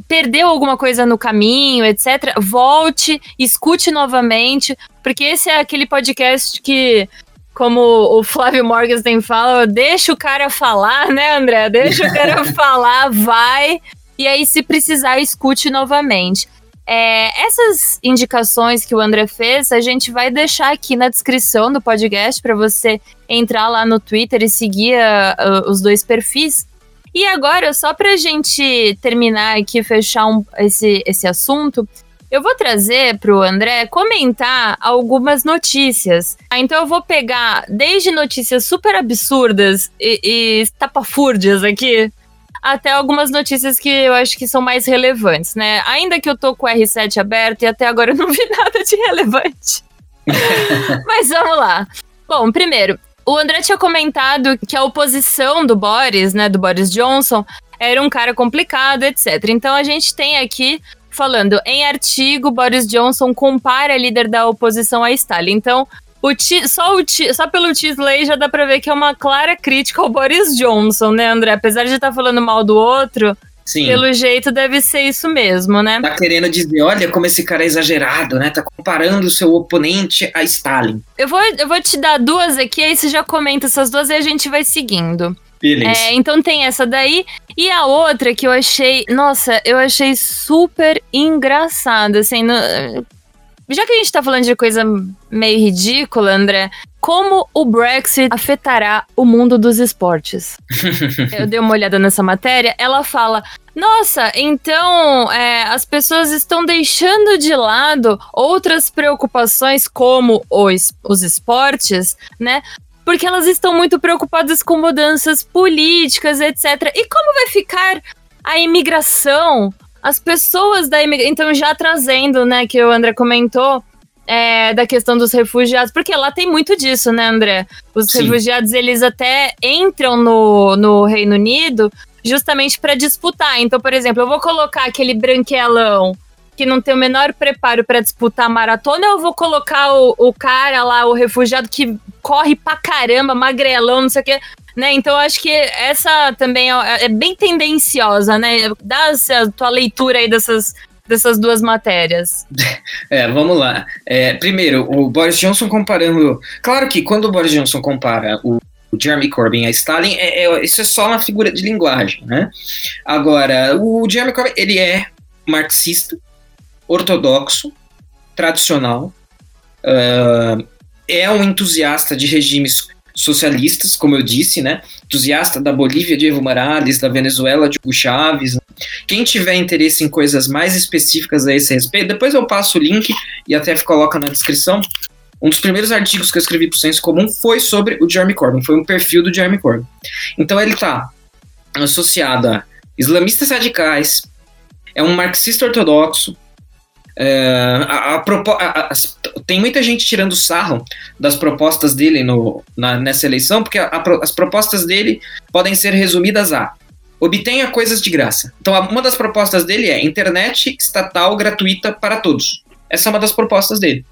perdeu alguma coisa no caminho, etc., volte, escute novamente, porque esse é aquele podcast que, como o Flávio Morgenstern fala, deixa o cara falar, né, André? Deixa o cara falar, vai, e aí, se precisar, escute novamente. É, essas indicações que o André fez, a gente vai deixar aqui na descrição do podcast para você entrar lá no Twitter e seguir uh, os dois perfis. E agora, só para a gente terminar aqui, fechar um, esse, esse assunto, eu vou trazer para o André comentar algumas notícias. Ah, então eu vou pegar desde notícias super absurdas e, e tapafúrdias aqui, até algumas notícias que eu acho que são mais relevantes, né? Ainda que eu tô com o R7 aberto e até agora eu não vi nada de relevante. Mas vamos lá. Bom, primeiro, o André tinha comentado que a oposição do Boris, né, do Boris Johnson, era um cara complicado, etc. Então a gente tem aqui falando em artigo Boris Johnson compara a líder da oposição a Stalin. Então o T, só, o T, só pelo Tisley já dá pra ver que é uma clara crítica ao Boris Johnson, né, André? Apesar de estar tá falando mal do outro, Sim. Pelo jeito deve ser isso mesmo, né? Tá querendo dizer, olha como esse cara é exagerado, né? Tá comparando o seu oponente a Stalin. Eu vou, eu vou te dar duas aqui, aí você já comenta essas duas e a gente vai seguindo. Beleza. É, então tem essa daí. E a outra que eu achei, nossa, eu achei super engraçada, assim, no, já que a gente tá falando de coisa meio ridícula, André, como o Brexit afetará o mundo dos esportes? Eu dei uma olhada nessa matéria, ela fala: nossa, então é, as pessoas estão deixando de lado outras preocupações como os, os esportes, né? Porque elas estão muito preocupadas com mudanças políticas, etc. E como vai ficar a imigração as pessoas da imigração. Então, já trazendo, né, que o André comentou, é, da questão dos refugiados, porque lá tem muito disso, né, André? Os Sim. refugiados, eles até entram no, no Reino Unido justamente para disputar. Então, por exemplo, eu vou colocar aquele branquelão que não tem o menor preparo para disputar maratona, eu vou colocar o, o cara lá, o refugiado que corre pra caramba, magrelão, não sei o quê. Né? Então, eu acho que essa também é, é bem tendenciosa, né? Dá a tua leitura aí dessas, dessas duas matérias? É, vamos lá. É, primeiro, o Boris Johnson comparando. Claro que quando o Boris Johnson compara o, o Jeremy Corbyn a Stalin, é, é, isso é só uma figura de linguagem, né? Agora, o Jeremy Corbyn, ele é marxista, ortodoxo, tradicional, uh, é um entusiasta de regimes socialistas, como eu disse, né? Entusiasta da Bolívia de Evo Morales, da Venezuela de Hugo Chávez. Quem tiver interesse em coisas mais específicas a esse respeito, depois eu passo o link e até coloca na descrição. Um dos primeiros artigos que eu escrevi para o Senso Comum foi sobre o Jeremy Corbyn, foi um perfil do Jeremy Corbyn. Então ele está associado a islamistas radicais, é um marxista ortodoxo, é, a, a, a, tem muita gente tirando sarro das propostas dele no, na, nessa eleição, porque as propostas dele podem ser resumidas a obtenha coisas de graça. Então, uma das propostas dele é internet estatal gratuita para todos. Essa é uma das propostas dele.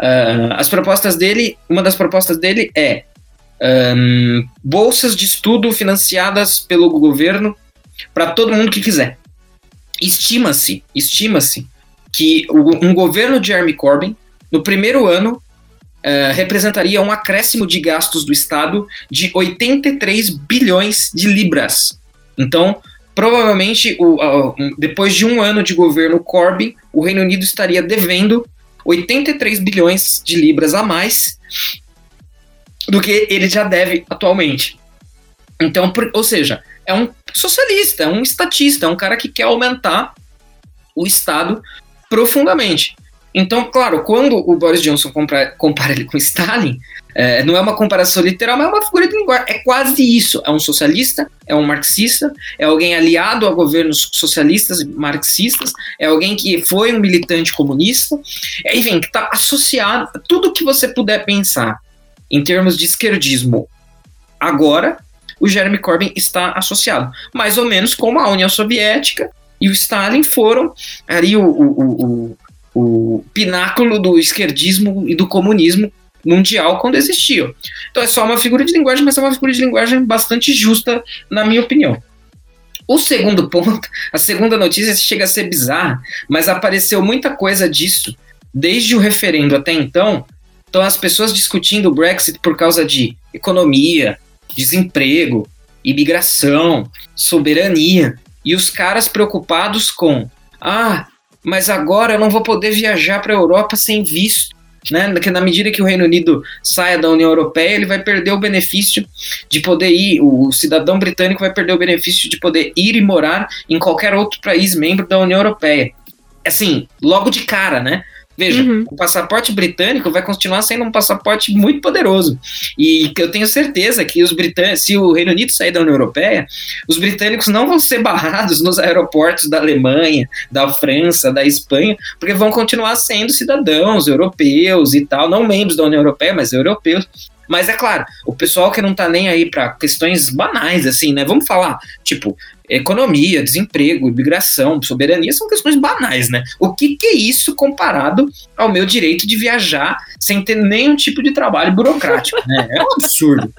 Uh, as propostas dele, uma das propostas dele é um, bolsas de estudo financiadas pelo governo para todo mundo que quiser. Estima-se, estima-se que um governo de Jeremy Corbyn, no primeiro ano, uh, representaria um acréscimo de gastos do Estado de 83 bilhões de libras. Então, provavelmente, o, uh, depois de um ano de governo Corbyn, o Reino Unido estaria devendo 83 bilhões de libras a mais do que ele já deve atualmente. Então, por, ou seja, é um socialista, é um estatista, é um cara que quer aumentar o Estado profundamente. Então, claro, quando o Boris Johnson compara, compara ele com Stalin, é, não é uma comparação literal, mas é uma figura de linguagem. É quase isso. É um socialista, é um marxista, é alguém aliado a governos socialistas marxistas, é alguém que foi um militante comunista, é, enfim, que está associado a tudo que você puder pensar em termos de esquerdismo agora, o Jeremy Corbyn está associado. Mais ou menos como a União Soviética e o Stalin foram ali o, o, o, o pináculo do esquerdismo e do comunismo mundial quando existiam. Então é só uma figura de linguagem, mas é uma figura de linguagem bastante justa, na minha opinião. O segundo ponto, a segunda notícia chega a ser bizarra, mas apareceu muita coisa disso desde o referendo até então. Então as pessoas discutindo o Brexit por causa de economia, desemprego, imigração, soberania. E os caras preocupados com: ah, mas agora eu não vou poder viajar para a Europa sem visto. Né? Que na medida que o Reino Unido saia da União Europeia, ele vai perder o benefício de poder ir, o cidadão britânico vai perder o benefício de poder ir e morar em qualquer outro país membro da União Europeia. Assim, logo de cara, né? Veja, uhum. o passaporte britânico vai continuar sendo um passaporte muito poderoso. E eu tenho certeza que os britânicos, se o Reino Unido sair da União Europeia, os britânicos não vão ser barrados nos aeroportos da Alemanha, da França, da Espanha, porque vão continuar sendo cidadãos europeus e tal, não membros da União Europeia, mas europeus. Mas é claro, o pessoal que não tá nem aí para questões banais, assim, né? Vamos falar, tipo, economia, desemprego, imigração, soberania são questões banais, né? O que, que é isso comparado ao meu direito de viajar sem ter nenhum tipo de trabalho burocrático, né? É um absurdo.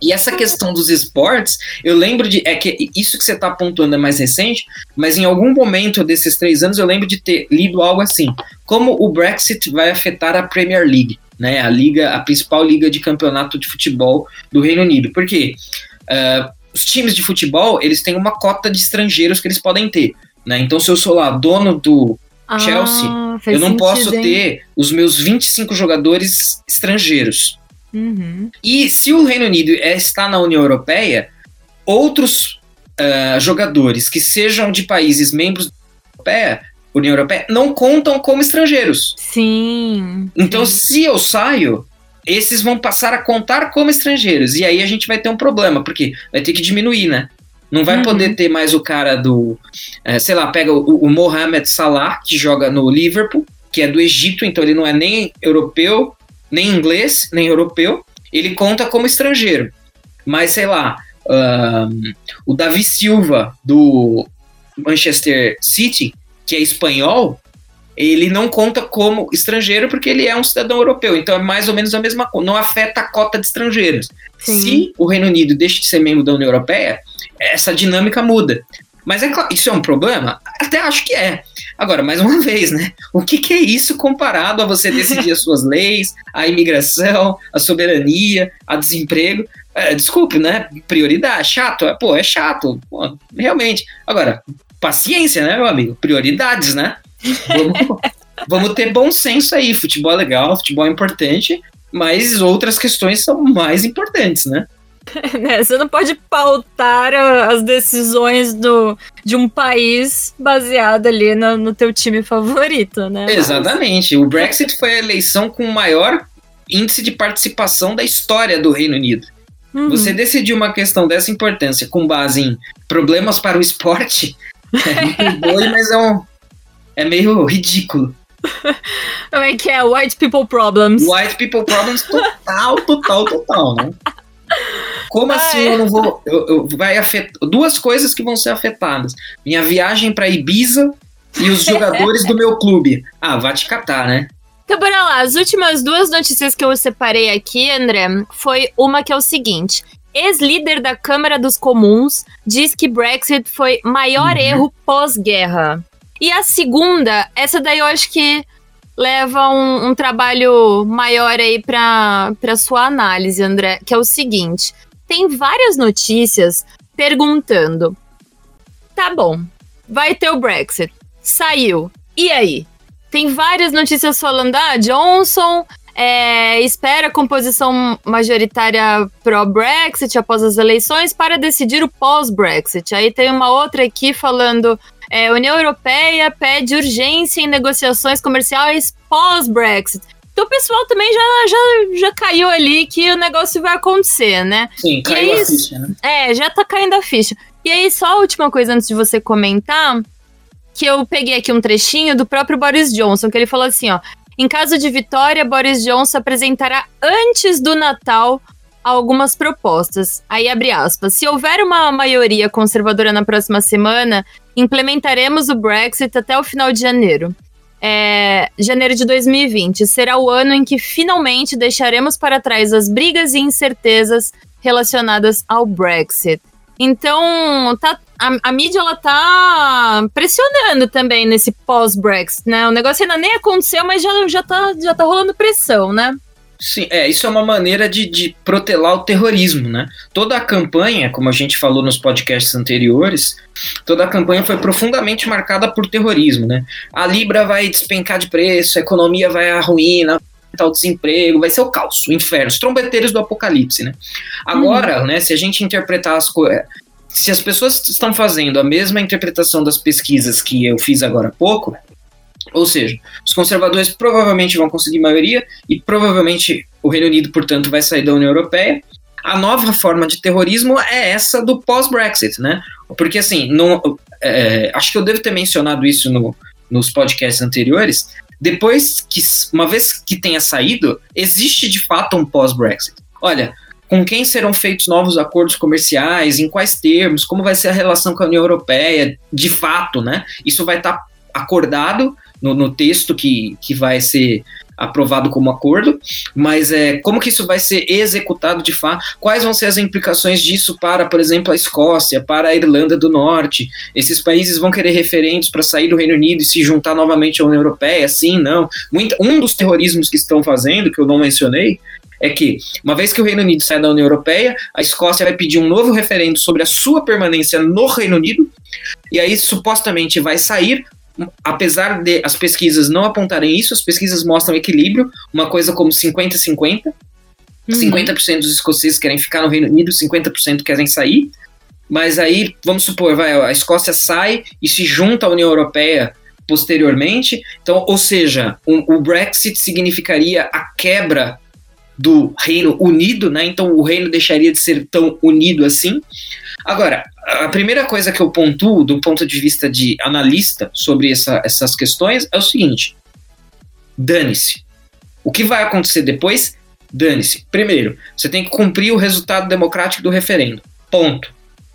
E essa questão dos esportes, eu lembro de. É que isso que você está apontando é mais recente, mas em algum momento desses três anos eu lembro de ter lido algo assim: como o Brexit vai afetar a Premier League, né? A liga, a principal liga de campeonato de futebol do Reino Unido. Por quê? Uh, os times de futebol, eles têm uma cota de estrangeiros que eles podem ter, né? Então, se eu sou lá dono do ah, Chelsea, eu não sentido, posso hein? ter os meus 25 jogadores estrangeiros. Uhum. E se o Reino Unido é, está na União Europeia, outros uh, jogadores que sejam de países membros da Europeia, União Europeia não contam como estrangeiros. Sim. Então, sim. se eu saio, esses vão passar a contar como estrangeiros. E aí a gente vai ter um problema, porque vai ter que diminuir, né? Não vai uhum. poder ter mais o cara do. É, sei lá, pega o, o Mohamed Salah, que joga no Liverpool, que é do Egito, então ele não é nem europeu, nem inglês, nem europeu. Ele conta como estrangeiro. Mas sei lá, um, o Davi Silva do Manchester City, que é espanhol, ele não conta como estrangeiro porque ele é um cidadão europeu. Então é mais ou menos a mesma coisa. Não afeta a cota de estrangeiros. Sim. Se o Reino Unido deixa de ser membro da União Europeia, essa dinâmica muda. Mas é claro, isso é um problema? Até acho que é. Agora, mais uma vez, né? O que, que é isso comparado a você decidir as suas leis, a imigração, a soberania, a desemprego? É, desculpe, né? Prioridade, chato. É, pô, é chato. Pô, realmente. Agora, paciência, né, meu amigo? Prioridades, né? Vamos, vamos ter bom senso aí. Futebol é legal, futebol é importante, mas outras questões são mais importantes, né? né? Você não pode pautar as decisões do, de um país baseado ali no, no teu time favorito, né? Exatamente. O Brexit foi a eleição com o maior índice de participação da história do Reino Unido. Uhum. Você decidir uma questão dessa importância com base em problemas para o esporte é muito mas é, um, é meio ridículo. Como é que é? White people problems. White people problems total, total, total, né? Como ah, assim eu não vou. Eu, eu, vai afetar. Duas coisas que vão ser afetadas: minha viagem para Ibiza e os jogadores do meu clube. Ah, vai te catar, né? Então, bora lá. As últimas duas notícias que eu separei aqui, André, foi uma que é o seguinte. Ex-líder da Câmara dos Comuns diz que Brexit foi maior uhum. erro pós-guerra. E a segunda, essa daí eu acho que leva um, um trabalho maior aí para sua análise, André, que é o seguinte: tem várias notícias perguntando: tá bom, vai ter o Brexit, saiu, e aí? Tem várias notícias falando: ah, Johnson é, espera a composição majoritária pró-Brexit após as eleições para decidir o pós-Brexit. Aí tem uma outra aqui falando: é, União Europeia pede urgência em negociações comerciais pós-Brexit. Então o pessoal também já, já, já caiu ali que o negócio vai acontecer, né? Sim, caiu aí, a ficha, né? É, já tá caindo a ficha. E aí, só a última coisa antes de você comentar, que eu peguei aqui um trechinho do próprio Boris Johnson, que ele falou assim, ó. Em caso de vitória, Boris Johnson apresentará antes do Natal algumas propostas. Aí abre aspas. Se houver uma maioria conservadora na próxima semana, implementaremos o Brexit até o final de janeiro. É, janeiro de 2020 será o ano em que finalmente deixaremos para trás as brigas e incertezas relacionadas ao Brexit. Então, tá, a, a mídia ela tá pressionando também nesse pós-Brexit, né? O negócio ainda nem aconteceu, mas já, já, tá, já tá rolando pressão, né? Sim, é, isso é uma maneira de, de protelar o terrorismo, né? Toda a campanha, como a gente falou nos podcasts anteriores, toda a campanha foi profundamente marcada por terrorismo, né? A Libra vai despencar de preço, a economia vai à ruína, o desemprego, vai ser o caos, o inferno, os trombeteiros do apocalipse, né? Agora, uhum. né, se a gente interpretar as coisas se as pessoas estão fazendo a mesma interpretação das pesquisas que eu fiz agora há pouco, ou seja, os conservadores provavelmente vão conseguir maioria e provavelmente o Reino Unido, portanto, vai sair da União Europeia. A nova forma de terrorismo é essa do pós-Brexit, né? Porque assim, é, acho que eu devo ter mencionado isso no, nos podcasts anteriores. Depois que, uma vez que tenha saído, existe de fato um pós-Brexit. Olha, com quem serão feitos novos acordos comerciais, em quais termos, como vai ser a relação com a União Europeia, de fato, né? Isso vai estar tá acordado no, no texto que, que vai ser aprovado como acordo, mas é, como que isso vai ser executado de fato? Quais vão ser as implicações disso para, por exemplo, a Escócia, para a Irlanda do Norte? Esses países vão querer referendos para sair do Reino Unido e se juntar novamente à União Europeia? Sim, não. Muito, um dos terrorismos que estão fazendo, que eu não mencionei, é que, uma vez que o Reino Unido sai da União Europeia, a Escócia vai pedir um novo referendo sobre a sua permanência no Reino Unido, e aí supostamente vai sair apesar de as pesquisas não apontarem isso, as pesquisas mostram equilíbrio, uma coisa como 50-50. Uhum. 50% dos escoceses querem ficar no Reino Unido, 50% querem sair. Mas aí, vamos supor, vai, a Escócia sai e se junta à União Europeia posteriormente. Então, ou seja, um, o Brexit significaria a quebra do Reino Unido, né? Então o reino deixaria de ser tão unido assim. Agora, a primeira coisa que eu pontuo do ponto de vista de analista sobre essa, essas questões é o seguinte: Dane-se. O que vai acontecer depois? Dane-se. Primeiro, você tem que cumprir o resultado democrático do referendo. Ponto.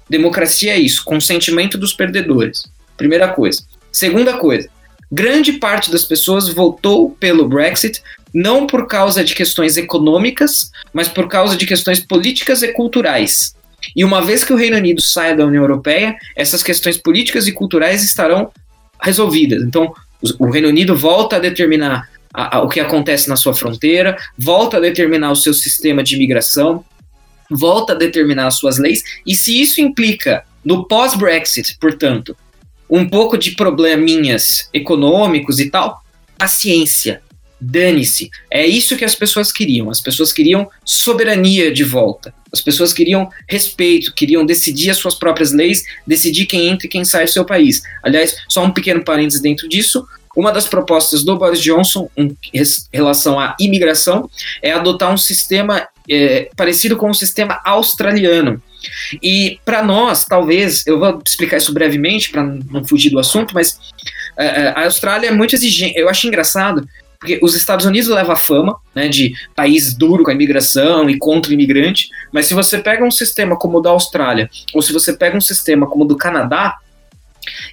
Democracia é isso, consentimento dos perdedores. Primeira coisa. Segunda coisa, grande parte das pessoas votou pelo Brexit não por causa de questões econômicas, mas por causa de questões políticas e culturais. E uma vez que o Reino Unido saia da União Europeia, essas questões políticas e culturais estarão resolvidas. Então, o Reino Unido volta a determinar a, a, o que acontece na sua fronteira, volta a determinar o seu sistema de imigração, volta a determinar as suas leis, e se isso implica no pós-Brexit, portanto, um pouco de probleminhas econômicos e tal, paciência, dane-se. É isso que as pessoas queriam. As pessoas queriam soberania de volta. As pessoas queriam respeito, queriam decidir as suas próprias leis, decidir quem entra e quem sai do seu país. Aliás, só um pequeno parênteses dentro disso. Uma das propostas do Boris Johnson em relação à imigração é adotar um sistema é, parecido com o sistema australiano. E para nós, talvez, eu vou explicar isso brevemente para não fugir do assunto, mas uh, a Austrália é muito exigente. Eu acho engraçado porque os Estados Unidos leva a fama né, de país duro com a imigração e contra o imigrante, mas se você pega um sistema como o da Austrália, ou se você pega um sistema como o do Canadá,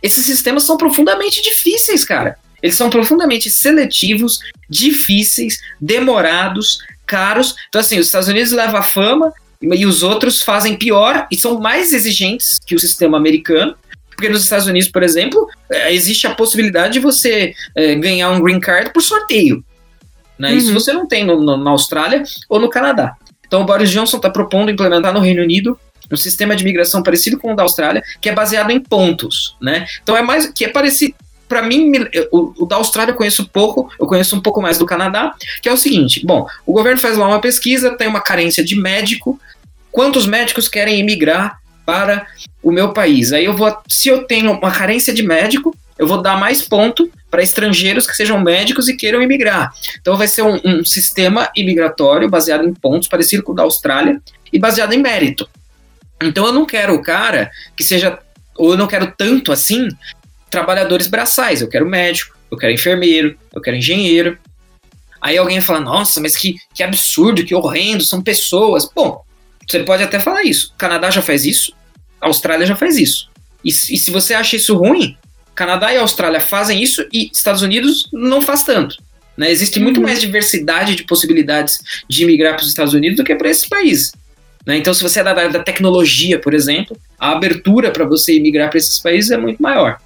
esses sistemas são profundamente difíceis, cara. Eles são profundamente seletivos, difíceis, demorados, caros. Então, assim, os Estados Unidos levam a fama e os outros fazem pior e são mais exigentes que o sistema americano. Porque nos Estados Unidos, por exemplo, é, existe a possibilidade de você é, ganhar um green card por sorteio. Né? Uhum. Isso você não tem no, no, na Austrália ou no Canadá. Então o Boris Johnson está propondo implementar no Reino Unido um sistema de imigração parecido com o da Austrália, que é baseado em pontos, né? Então é mais que é parecido. Para mim, o, o, da Austrália eu conheço pouco, eu conheço um pouco mais do Canadá, que é o seguinte: bom, o governo faz lá uma pesquisa, tem uma carência de médico. Quantos médicos querem emigrar para o meu país. Aí eu vou, se eu tenho uma carência de médico, eu vou dar mais ponto para estrangeiros que sejam médicos e queiram imigrar. Então vai ser um, um, sistema imigratório baseado em pontos, parecido com o da Austrália, e baseado em mérito. Então eu não quero o cara que seja, ou eu não quero tanto assim, trabalhadores braçais. Eu quero médico, eu quero enfermeiro, eu quero engenheiro. Aí alguém fala, nossa, mas que, que absurdo, que horrendo, são pessoas. Bom, você pode até falar isso. O Canadá já faz isso, a Austrália já faz isso. E, e se você acha isso ruim, Canadá e Austrália fazem isso e Estados Unidos não faz tanto. Né? Existe muito uhum. mais diversidade de possibilidades de imigrar para os Estados Unidos do que para esses países. Né? Então, se você é da área da tecnologia, por exemplo, a abertura para você imigrar para esses países é muito maior.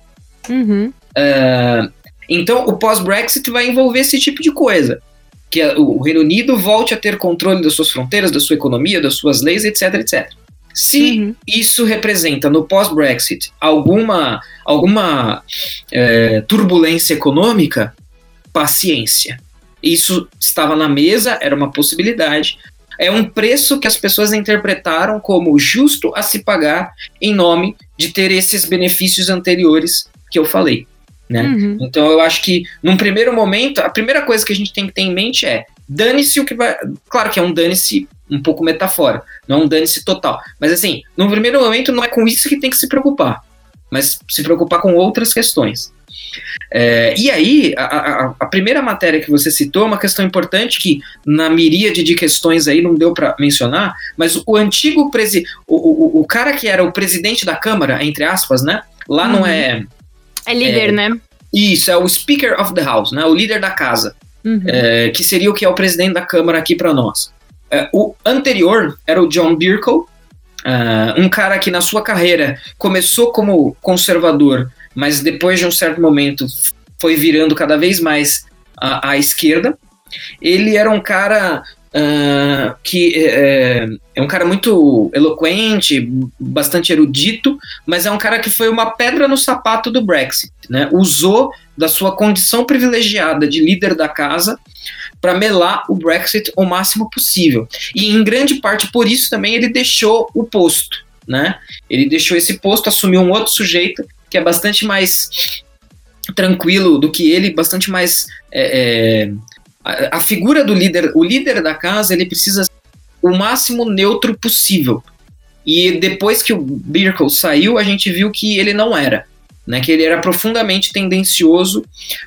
Uhum. Uh, então, o pós-Brexit vai envolver esse tipo de coisa. Que o Reino Unido volte a ter controle das suas fronteiras, da sua economia, das suas leis, etc, etc. Se uhum. isso representa no pós-Brexit alguma, alguma é, turbulência econômica, paciência. Isso estava na mesa, era uma possibilidade. É um preço que as pessoas interpretaram como justo a se pagar em nome de ter esses benefícios anteriores que eu falei. Né? Uhum. Então eu acho que num primeiro momento, a primeira coisa que a gente tem que ter em mente é dane-se o que vai. Claro que é um dane-se um pouco metafora, não é um dane-se total. Mas assim, no primeiro momento não é com isso que tem que se preocupar, mas se preocupar com outras questões. É, e aí, a, a, a, primeira matéria que você citou é uma questão importante que, na miríade de questões aí, não deu para mencionar, mas o antigo presidente, o, o, o, cara que era o presidente da Câmara, entre aspas, né? Lá uhum. não é. É líder, é, né? Isso, é o Speaker of the House, né? O líder da casa. Uhum. É, que seria o que é o presidente da Câmara aqui para nós. Uh, o anterior era o John Birkel, uh, um cara que na sua carreira começou como conservador, mas depois de um certo momento foi virando cada vez mais à esquerda. Ele era um cara Uh, que é, é, um cara muito eloquente, bastante erudito, mas é um cara que foi uma pedra no sapato do Brexit. Né? Usou da sua condição privilegiada de líder da casa para melar o Brexit o máximo possível. E em grande parte por isso também ele deixou o posto, né? Ele deixou esse posto, assumiu um outro sujeito que é bastante mais tranquilo do que ele, bastante mais é, é, a, a, figura do líder, o líder da casa, ele precisa ser o máximo neutro possível. E depois que o Birkel saiu, a gente viu que ele não era, né? Que ele era profundamente tendencioso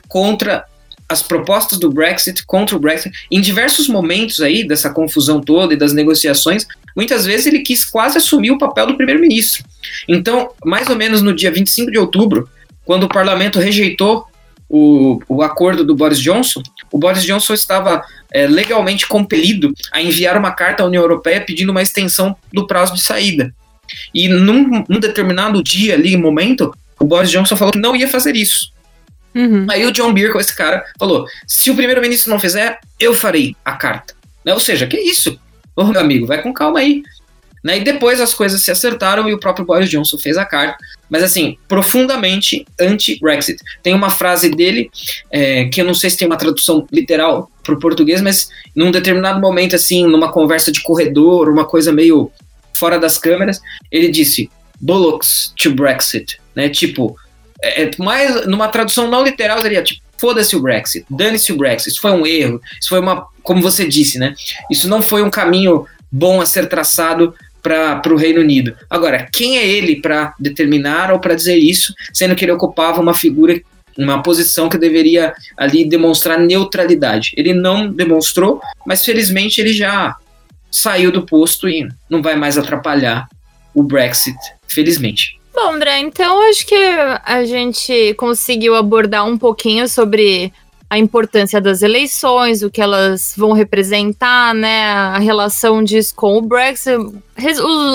contra as propostas do Brexit contra o Brexit. Em diversos momentos aí dessa confusão toda e das negociações, muitas vezes ele quis quase assumir o papel do primeiro-ministro. Então, mais ou menos no dia 25 de outubro, quando o parlamento rejeitou o, o acordo do Boris Johnson, o Boris Johnson estava é, legalmente compelido a enviar uma carta à União Europeia pedindo uma extensão do prazo de saída. E num, num determinado dia ali, momento, o Boris Johnson falou que não ia fazer isso. Uhum. Aí o John Birkel, esse cara, falou: se o primeiro-ministro não fizer, eu farei a carta. Né? Ou seja, que isso? Ô, meu amigo, vai com calma aí. Né? E depois as coisas se acertaram e o próprio Boris Johnson fez a carta. Mas assim, profundamente anti-Brexit. Tem uma frase dele, é, que eu não sei se tem uma tradução literal para o português, mas num determinado momento, assim, numa conversa de corredor, uma coisa meio fora das câmeras, ele disse: Bollocks to Brexit. Né? Tipo, é, é, mais numa tradução não literal seria tipo foda-se o Brexit, dane-se o Brexit, isso foi um erro, isso foi uma, como você disse, né? Isso não foi um caminho bom a ser traçado para o Reino Unido. Agora, quem é ele para determinar ou para dizer isso, sendo que ele ocupava uma figura, uma posição que deveria ali demonstrar neutralidade? Ele não demonstrou, mas felizmente ele já saiu do posto e não vai mais atrapalhar o Brexit, felizmente. Bom, André, então acho que a gente conseguiu abordar um pouquinho sobre a importância das eleições, o que elas vão representar, né, a relação disso com o Brexit,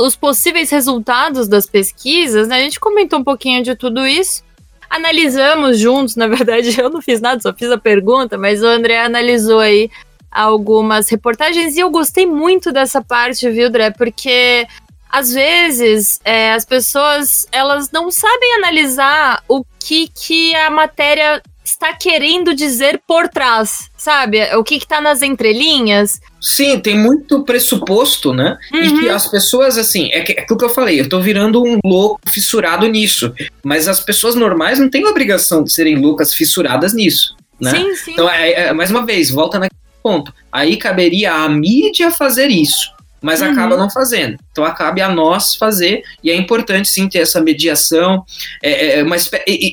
os, possíveis resultados das pesquisas, né, a gente comentou um pouquinho de tudo isso, analisamos juntos, na verdade eu não fiz nada, só fiz a pergunta, mas o André analisou aí algumas reportagens e eu gostei muito dessa parte, viu, André, porque às vezes é, as pessoas elas não sabem analisar o que, que a matéria está querendo dizer por trás, sabe? O que está nas entrelinhas. Sim, tem muito pressuposto, né? Uhum. E que uhum. as pessoas, assim, é, que, é aquilo que eu falei, eu tô virando um louco fissurado nisso. Mas as pessoas normais não têm obrigação de serem loucas fissuradas nisso. Né? Sim, sim. Então, é, é, mais uma vez, volta naquele ponto. Aí caberia à mídia fazer isso mas uhum. acaba não fazendo. Então cabe a nós fazer, e é importante sim ter essa mediação, é, é, é uma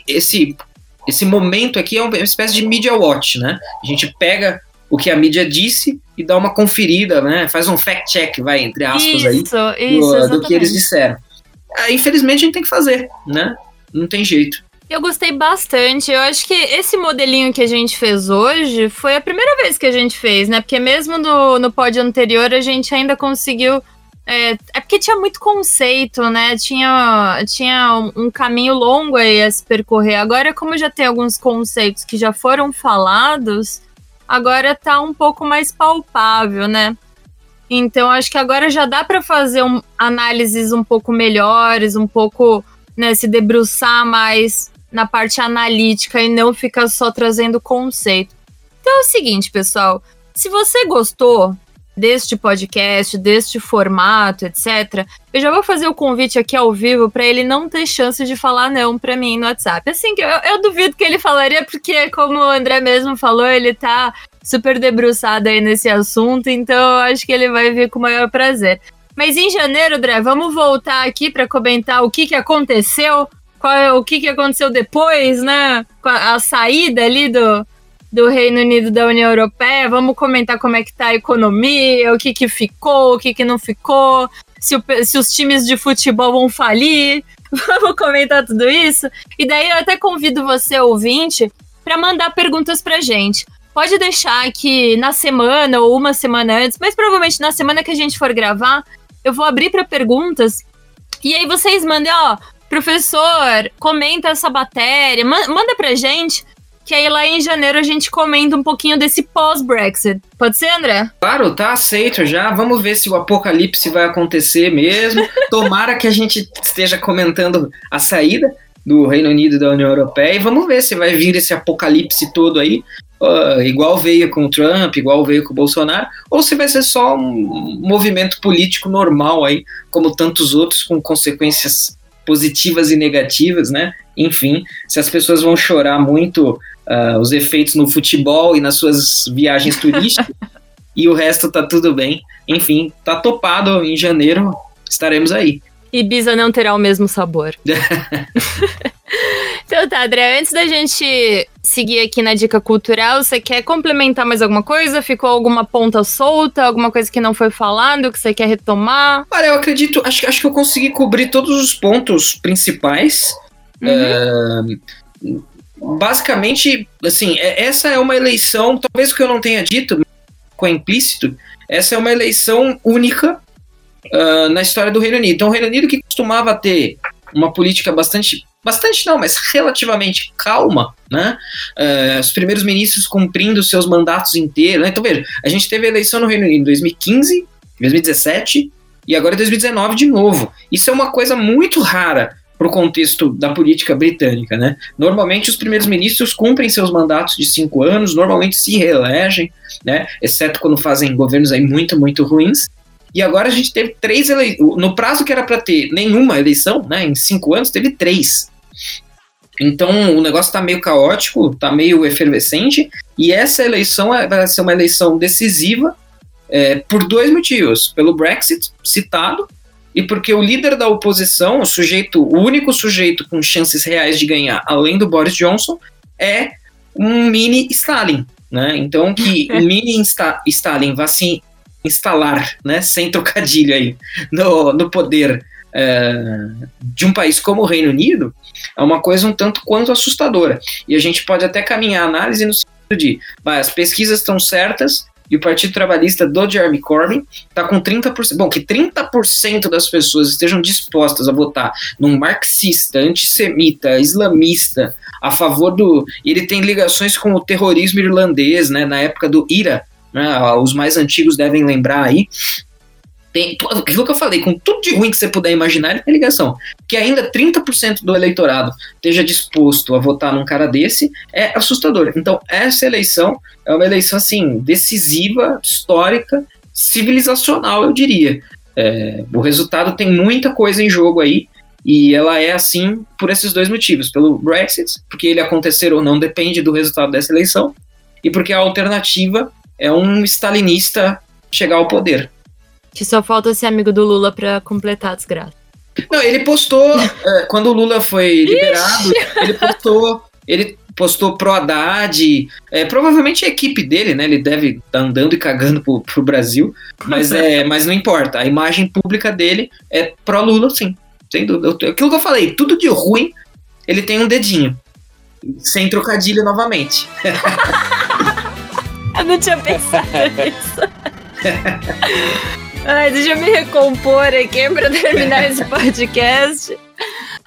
esse, esse momento aqui é uma espécie de media watch, né? A gente pega o que a mídia disse e dá uma conferida, né? Faz um fact check, vai, entre aspas isso, aí, isso, do, do, que eles disseram. Ah, infelizmente a gente tem que fazer, né? Não tem jeito. Eu gostei bastante. Eu acho que esse modelinho que a gente fez hoje foi a primeira vez que a gente fez, né? Porque mesmo no, no pod anterior a gente ainda conseguiu. É, é porque tinha muito conceito, né? Tinha, tinha um, caminho longo aí a se percorrer. Agora, como já tem alguns conceitos que já foram falados, agora tá um pouco mais palpável, né? Então, acho que agora já dá para fazer um, análises um pouco melhores, um pouco, né, se debruçar mais na parte analítica e não ficar só trazendo conceito. Então é o seguinte, pessoal, se você gostou deste podcast, deste formato, etc, eu já vou fazer o convite aqui ao vivo para ele não ter chance de falar não para mim no WhatsApp. Assim, eu, eu duvido que ele falaria, porque como o André mesmo falou, ele tá super debruçado aí nesse assunto, então eu acho que ele vai vir com o maior prazer. Mas em janeiro, André, vamos voltar aqui para comentar o que, que aconteceu qual é, o que, que aconteceu depois, né? A saída ali do, do Reino Unido da União Europeia. Vamos comentar como é que tá a economia, o que, que ficou, o que, que não ficou, se, o, se os times de futebol vão falir. Vamos comentar tudo isso. E daí eu até convido você, ouvinte, para mandar perguntas pra gente. Pode deixar que na semana ou uma semana antes, mas provavelmente na semana que a gente for gravar, eu vou abrir para perguntas. E aí vocês mandem, ó, professor, comenta essa matéria, manda pra gente, que aí lá em janeiro a gente comenta um pouquinho desse pós-Brexit. Pode ser, André? Claro, tá aceito já. Vamos ver se o apocalipse vai acontecer mesmo. Tomara que a gente esteja comentando a saída do Reino Unido da União Europeia e vamos ver se vai vir esse apocalipse todo aí. Uh, igual veio com o Trump, igual veio com o Bolsonaro, ou se vai ser só um movimento político normal aí, como tantos outros, com consequências positivas e negativas, né? Enfim, se as pessoas vão chorar muito uh, os efeitos no futebol e nas suas viagens turísticas, e o resto tá tudo bem. Enfim, tá topado em janeiro, estaremos aí. Ibiza não terá o mesmo sabor. então tá, André, antes da gente seguir aqui na dica cultural, você quer complementar mais alguma coisa? Ficou alguma ponta solta? Alguma coisa que não foi falado, que você quer retomar? Olha, eu acredito, acho, acho que eu consegui cobrir todos os pontos principais. Uhum. Uh, basicamente, assim, é, essa é uma eleição, talvez o que eu não tenha dito, com implícito, essa é uma eleição única uh, na história do Reino Unido. Então, o Reino Unido que costumava ter uma política bastante bastante não, mas relativamente calma, né? Uh, os primeiros ministros cumprindo seus mandatos inteiros. Né? Então, veja, a gente teve eleição no Reino Unido em 2015, 2017 e agora em 2019 de novo. Isso é uma coisa muito rara para o contexto da política britânica, né? Normalmente os primeiros ministros cumprem seus mandatos de cinco anos, normalmente se reelegem, né? Exceto quando fazem governos aí muito, muito ruins. E agora a gente teve três eleições. No prazo que era para ter nenhuma eleição, né? Em cinco anos, teve três. Então o negócio está meio caótico, está meio efervescente, e essa eleição é, vai ser uma eleição decisiva é, por dois motivos: pelo Brexit citado e porque o líder da oposição, o sujeito, o único sujeito com chances reais de ganhar, além do Boris Johnson, é um mini Stalin, né? Então que o mini Stalin vá se instalar, né, sem trocadilho aí, no, no poder é, de um país como o Reino Unido é uma coisa um tanto quanto assustadora. E a gente pode até caminhar a análise no sentido de, vai, as pesquisas estão certas e o Partido Trabalhista do Jeremy Corbyn está com 30%. Bom, que 30% das pessoas estejam dispostas a votar num marxista, antissemita, islamista, a favor do. Ele tem ligações com o terrorismo irlandês, né, na época do IRA. Né, os mais antigos devem lembrar aí, tem aquilo que eu falei, com tudo de ruim que você puder imaginar, ele tem ligação. Que ainda 30% do eleitorado esteja disposto a votar num cara desse é assustador. Então, essa eleição é uma eleição, assim, decisiva, histórica, civilizacional, eu diria. É, o resultado tem muita coisa em jogo aí, e ela é assim por esses dois motivos: pelo Brexit, porque ele acontecer ou não depende do resultado dessa eleição, e porque a alternativa é um stalinista chegar ao poder. Que só falta ser amigo do Lula para completar a desgraça. Não, ele postou, é, quando o Lula foi liberado, ele postou, ele postou pro Haddad, é, provavelmente a equipe dele, né, ele deve estar tá andando e cagando pro, pro Brasil, mas, é, mas não importa, a imagem pública dele é pro Lula, sim, sem dúvida. Aquilo que eu falei, tudo de ruim, ele tem um dedinho, sem trocadilho novamente. eu não tinha pensado nisso. Ai, deixa eu me recompor aqui para terminar esse podcast.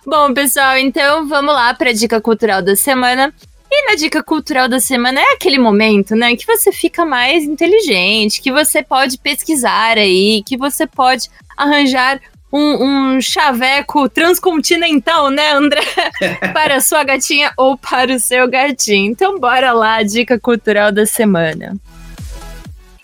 Bom, pessoal, então vamos lá para a dica cultural da semana. E na dica cultural da semana é aquele momento, né, que você fica mais inteligente, que você pode pesquisar aí, que você pode arranjar um, um chaveco transcontinental, né, André? para a sua gatinha ou para o seu gatinho. Então, bora lá, dica cultural da semana.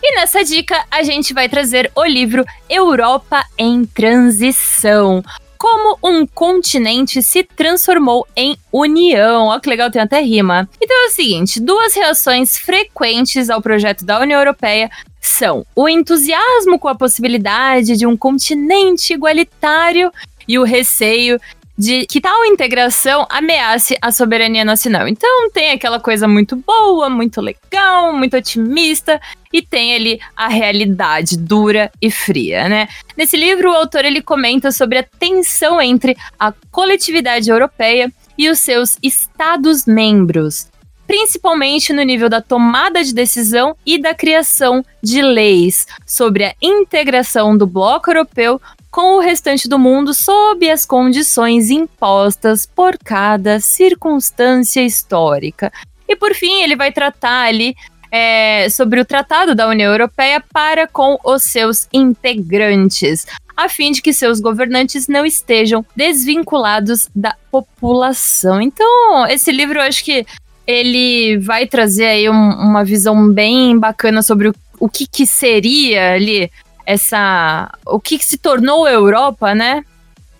E nessa dica a gente vai trazer o livro Europa em Transição. Como um continente se transformou em união. Olha que legal, tem até rima. Então é o seguinte: duas reações frequentes ao projeto da União Europeia são o entusiasmo com a possibilidade de um continente igualitário e o receio de que tal integração ameace a soberania nacional. Então tem aquela coisa muito boa, muito legal, muito otimista e tem ali a realidade dura e fria, né? Nesse livro o autor ele comenta sobre a tensão entre a coletividade europeia e os seus estados membros, principalmente no nível da tomada de decisão e da criação de leis sobre a integração do bloco europeu com o restante do mundo sob as condições impostas por cada circunstância histórica. E por fim, ele vai tratar ali é, sobre o Tratado da União Europeia para com os seus integrantes, a fim de que seus governantes não estejam desvinculados da população. Então, esse livro eu acho que ele vai trazer aí um, uma visão bem bacana sobre o, o que, que seria ali essa o que, se tornou a Europa, né?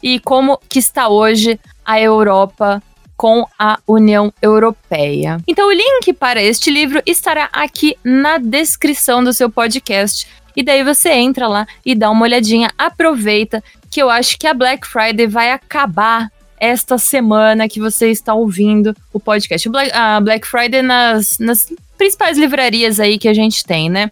E como que está hoje a Europa com a União Europeia. Então o link para este livro estará aqui na descrição do seu podcast. E daí você entra lá e dá uma olhadinha, aproveita que eu acho que a Black Friday vai acabar esta semana que você está ouvindo o podcast. A Black Friday nas, nas principais livrarias aí que a gente tem, né?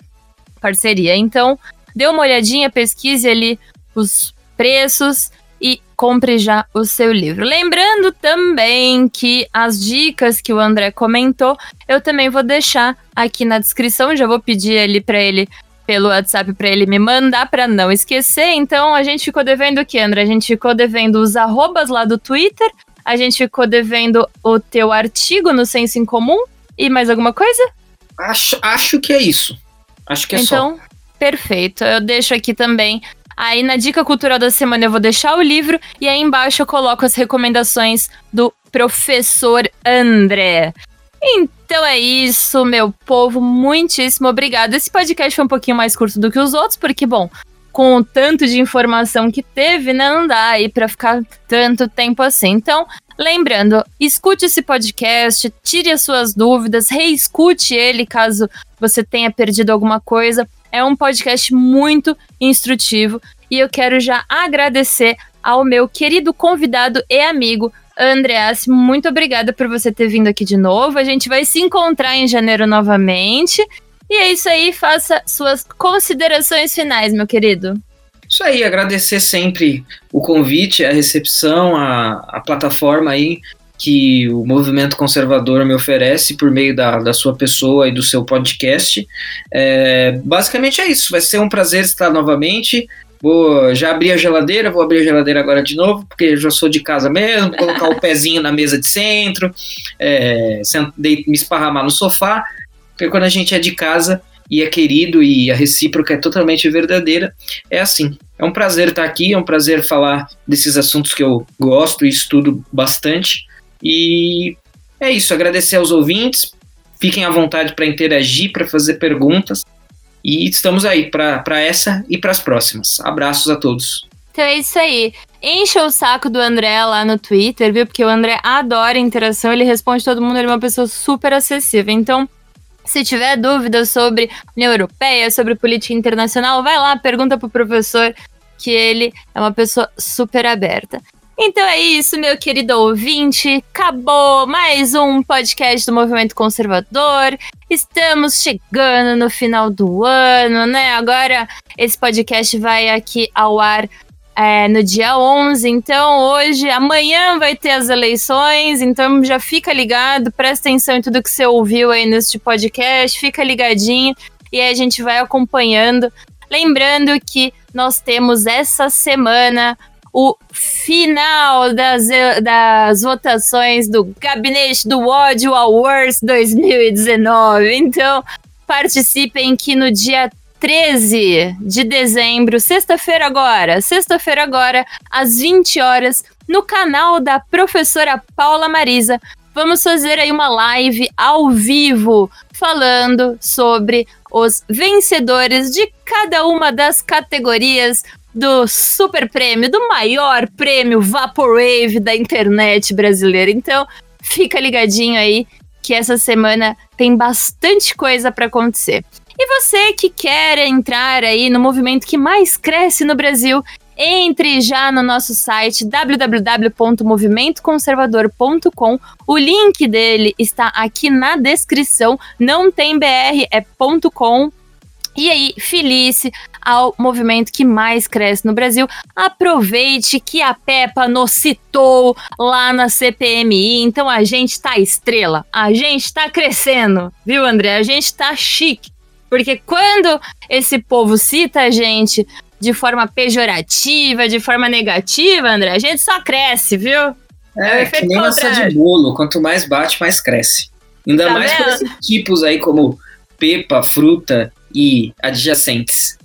Parceria. Então, dê uma olhadinha, pesquise ali os preços e compre já o seu livro. Lembrando também que as dicas que o André comentou, eu também vou deixar aqui na descrição, já vou pedir ali para ele pelo WhatsApp para ele me mandar para não esquecer. Então a gente ficou devendo o que, André? A gente ficou devendo os arrobas lá do Twitter, a gente ficou devendo o teu artigo no Senso em Comum e mais alguma coisa? Acho, acho que é isso. Acho que é então, só. Perfeito. Eu deixo aqui também Aí na dica cultural da semana eu vou deixar o livro e aí embaixo eu coloco as recomendações do professor André. Então é isso, meu povo. Muitíssimo obrigado. Esse podcast foi um pouquinho mais curto do que os outros, porque, bom, com o tanto de informação que teve, né, não dá aí para ficar tanto tempo assim. Então, lembrando, escute esse podcast, tire as suas dúvidas, reescute ele caso você tenha perdido alguma coisa. É um podcast muito instrutivo e eu quero já agradecer ao meu querido convidado e amigo Andreas, muito obrigada por você ter vindo aqui de novo. A gente vai se encontrar em janeiro novamente. E é isso aí, faça suas considerações finais, meu querido. Isso aí, agradecer sempre o convite, a recepção, a, a plataforma aí que o movimento conservador me oferece por meio da, da sua pessoa e do seu podcast. É, basicamente é isso. Vai ser um prazer estar novamente. Vou já abrir a geladeira, vou abrir a geladeira agora de novo, porque eu já sou de casa mesmo, colocar o pezinho na mesa de centro, é, me esparramar no sofá, porque quando a gente é de casa e é querido e a recíproca é totalmente verdadeira, é assim. É um prazer estar aqui, é um prazer falar desses assuntos que eu gosto e estudo bastante. E é isso, agradecer aos ouvintes, fiquem à vontade para interagir, para fazer perguntas. E estamos aí para essa e para as próximas. Abraços a todos. Então é isso aí. Encha o saco do André lá no Twitter, viu? Porque o André adora interação, ele responde todo mundo, ele é uma pessoa super acessível. Então, se tiver dúvidas sobre União Europeia, sobre política internacional, vai lá, pergunta pro professor, que ele é uma pessoa super aberta. Então é isso, meu querido ouvinte. Acabou mais um podcast do Movimento Conservador. Estamos chegando no final do ano, né? Agora esse podcast vai aqui ao ar é, no dia 11. Então hoje, amanhã vai ter as eleições. Então já fica ligado, presta atenção em tudo que você ouviu aí neste podcast. Fica ligadinho e aí a gente vai acompanhando. Lembrando que nós temos essa semana o final das, das votações do Gabinete do Ódio Awards 2019. Então, participem que no dia 13 de dezembro, sexta-feira agora, sexta-feira agora, às 20 horas, no canal da professora Paula Marisa, vamos fazer aí uma live ao vivo falando sobre os vencedores de cada uma das categorias do super prêmio, do maior prêmio Vaporwave da internet brasileira. Então, fica ligadinho aí que essa semana tem bastante coisa para acontecer. E você que quer entrar aí no movimento que mais cresce no Brasil, entre já no nosso site www.movimentoconservador.com. O link dele está aqui na descrição. Não tem BR, é .com. E aí, Felice, ao movimento que mais cresce no Brasil. Aproveite que a Peppa nos citou lá na CPMI, então a gente tá estrela, a gente tá crescendo, viu, André? A gente tá chique. Porque quando esse povo cita a gente de forma pejorativa, de forma negativa, André, a gente só cresce, viu? É, é que nem massa de bolo, quanto mais bate, mais cresce. Ainda tá mais vendo? por esses tipos aí como pepa, fruta e adjacentes.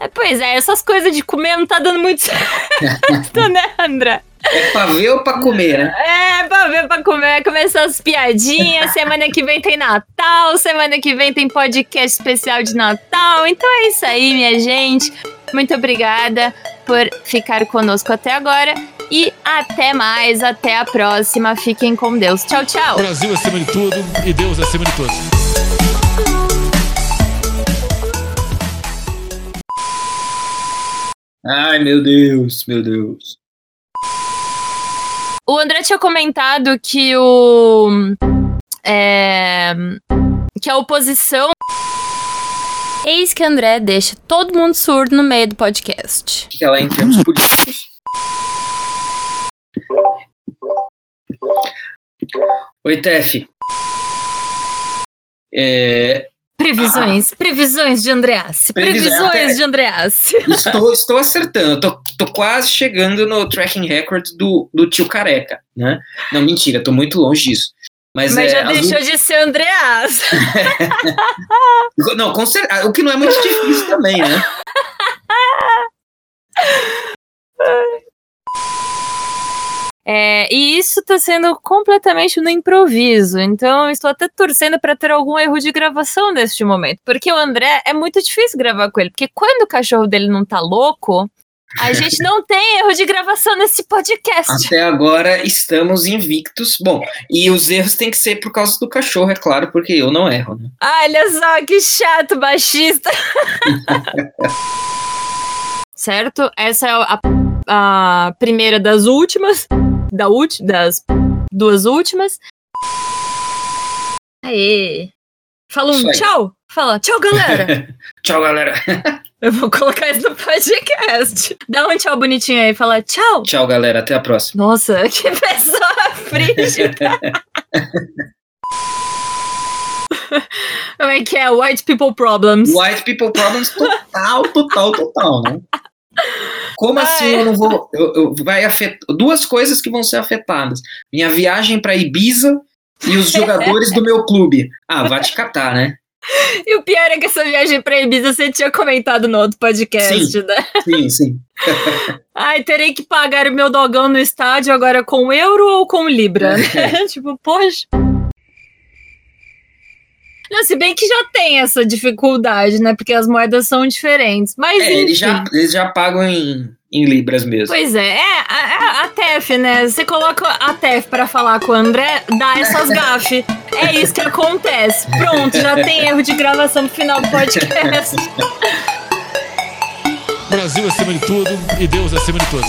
É, pois é, essas coisas de comer não tá dando muito certo, né, André? É pra ver ou pra comer, né? É, pra ver, pra comer. Começar as piadinhas. semana que vem tem Natal. Semana que vem tem podcast especial de Natal. Então é isso aí, minha gente. Muito obrigada por ficar conosco até agora. E até mais, até a próxima. Fiquem com Deus. Tchau, tchau. Brasil acima de tudo e Deus acima de tudo. Ai, meu Deus, meu Deus. o André tinha comentado que o. É, que a oposição. Eis que André deixa todo mundo surdo no meio do podcast. Que ela é em termos políticos. Oi, Tef. É, Previsões, previsões de Andreassi. Previsões de Andreassi. estou, estou acertando, tô, tô quase chegando no tracking record do, do tio Careca, né? Não, mentira, tô muito longe disso. Mas, Mas é, já as deixou de ser Andreassi. ú- Não, com cer- ah, o que não é muito difícil também, né? É, e isso tá sendo completamente no improviso. Então, eu estou até torcendo para ter algum erro de gravação neste momento. Porque o André é muito difícil gravar com ele. Porque quando o cachorro dele não tá louco, a gente não tem erro de gravação nesse podcast. Até agora estamos invictos. Bom, e os erros têm que ser por causa do cachorro, é claro, porque eu não erro, né? Olha só que chato, baixista. certo? Essa é a, a primeira das últimas. Da ulti, das duas últimas. Aê. Fala um tchau. Fala, tchau, galera. Tchau, galera. Eu vou colocar isso no podcast. Dá um tchau bonitinho aí. Fala tchau. Tchau, galera. Até a próxima. Nossa, que pessoa frígida. Como é que é? White people problems. White people problems total, total, total, né? Como Ai. assim eu não vou. Eu, eu- vai afetar. Duas coisas que vão ser afetadas: minha viagem pra Ibiza e os jogadores do meu clube. Ah, vai te catar, né? E o pior é que essa viagem pra Ibiza você tinha comentado no outro podcast, Sim. né? Sim, sim. Ai, terei que pagar o meu dogão no estádio agora com euro ou com libra, né? tipo, poxa. Não, se bem que já tem essa dificuldade, né? Porque as moedas são diferentes. Mas É, eles já, eles já pagam em, em Libras mesmo. Pois é, é a, a, a TEF, né? Você coloca a TEF pra falar com o André, dá essas gafes. É isso que acontece. Pronto, já tem erro de gravação no final do podcast. Brasil acima de tudo e Deus acima de todos.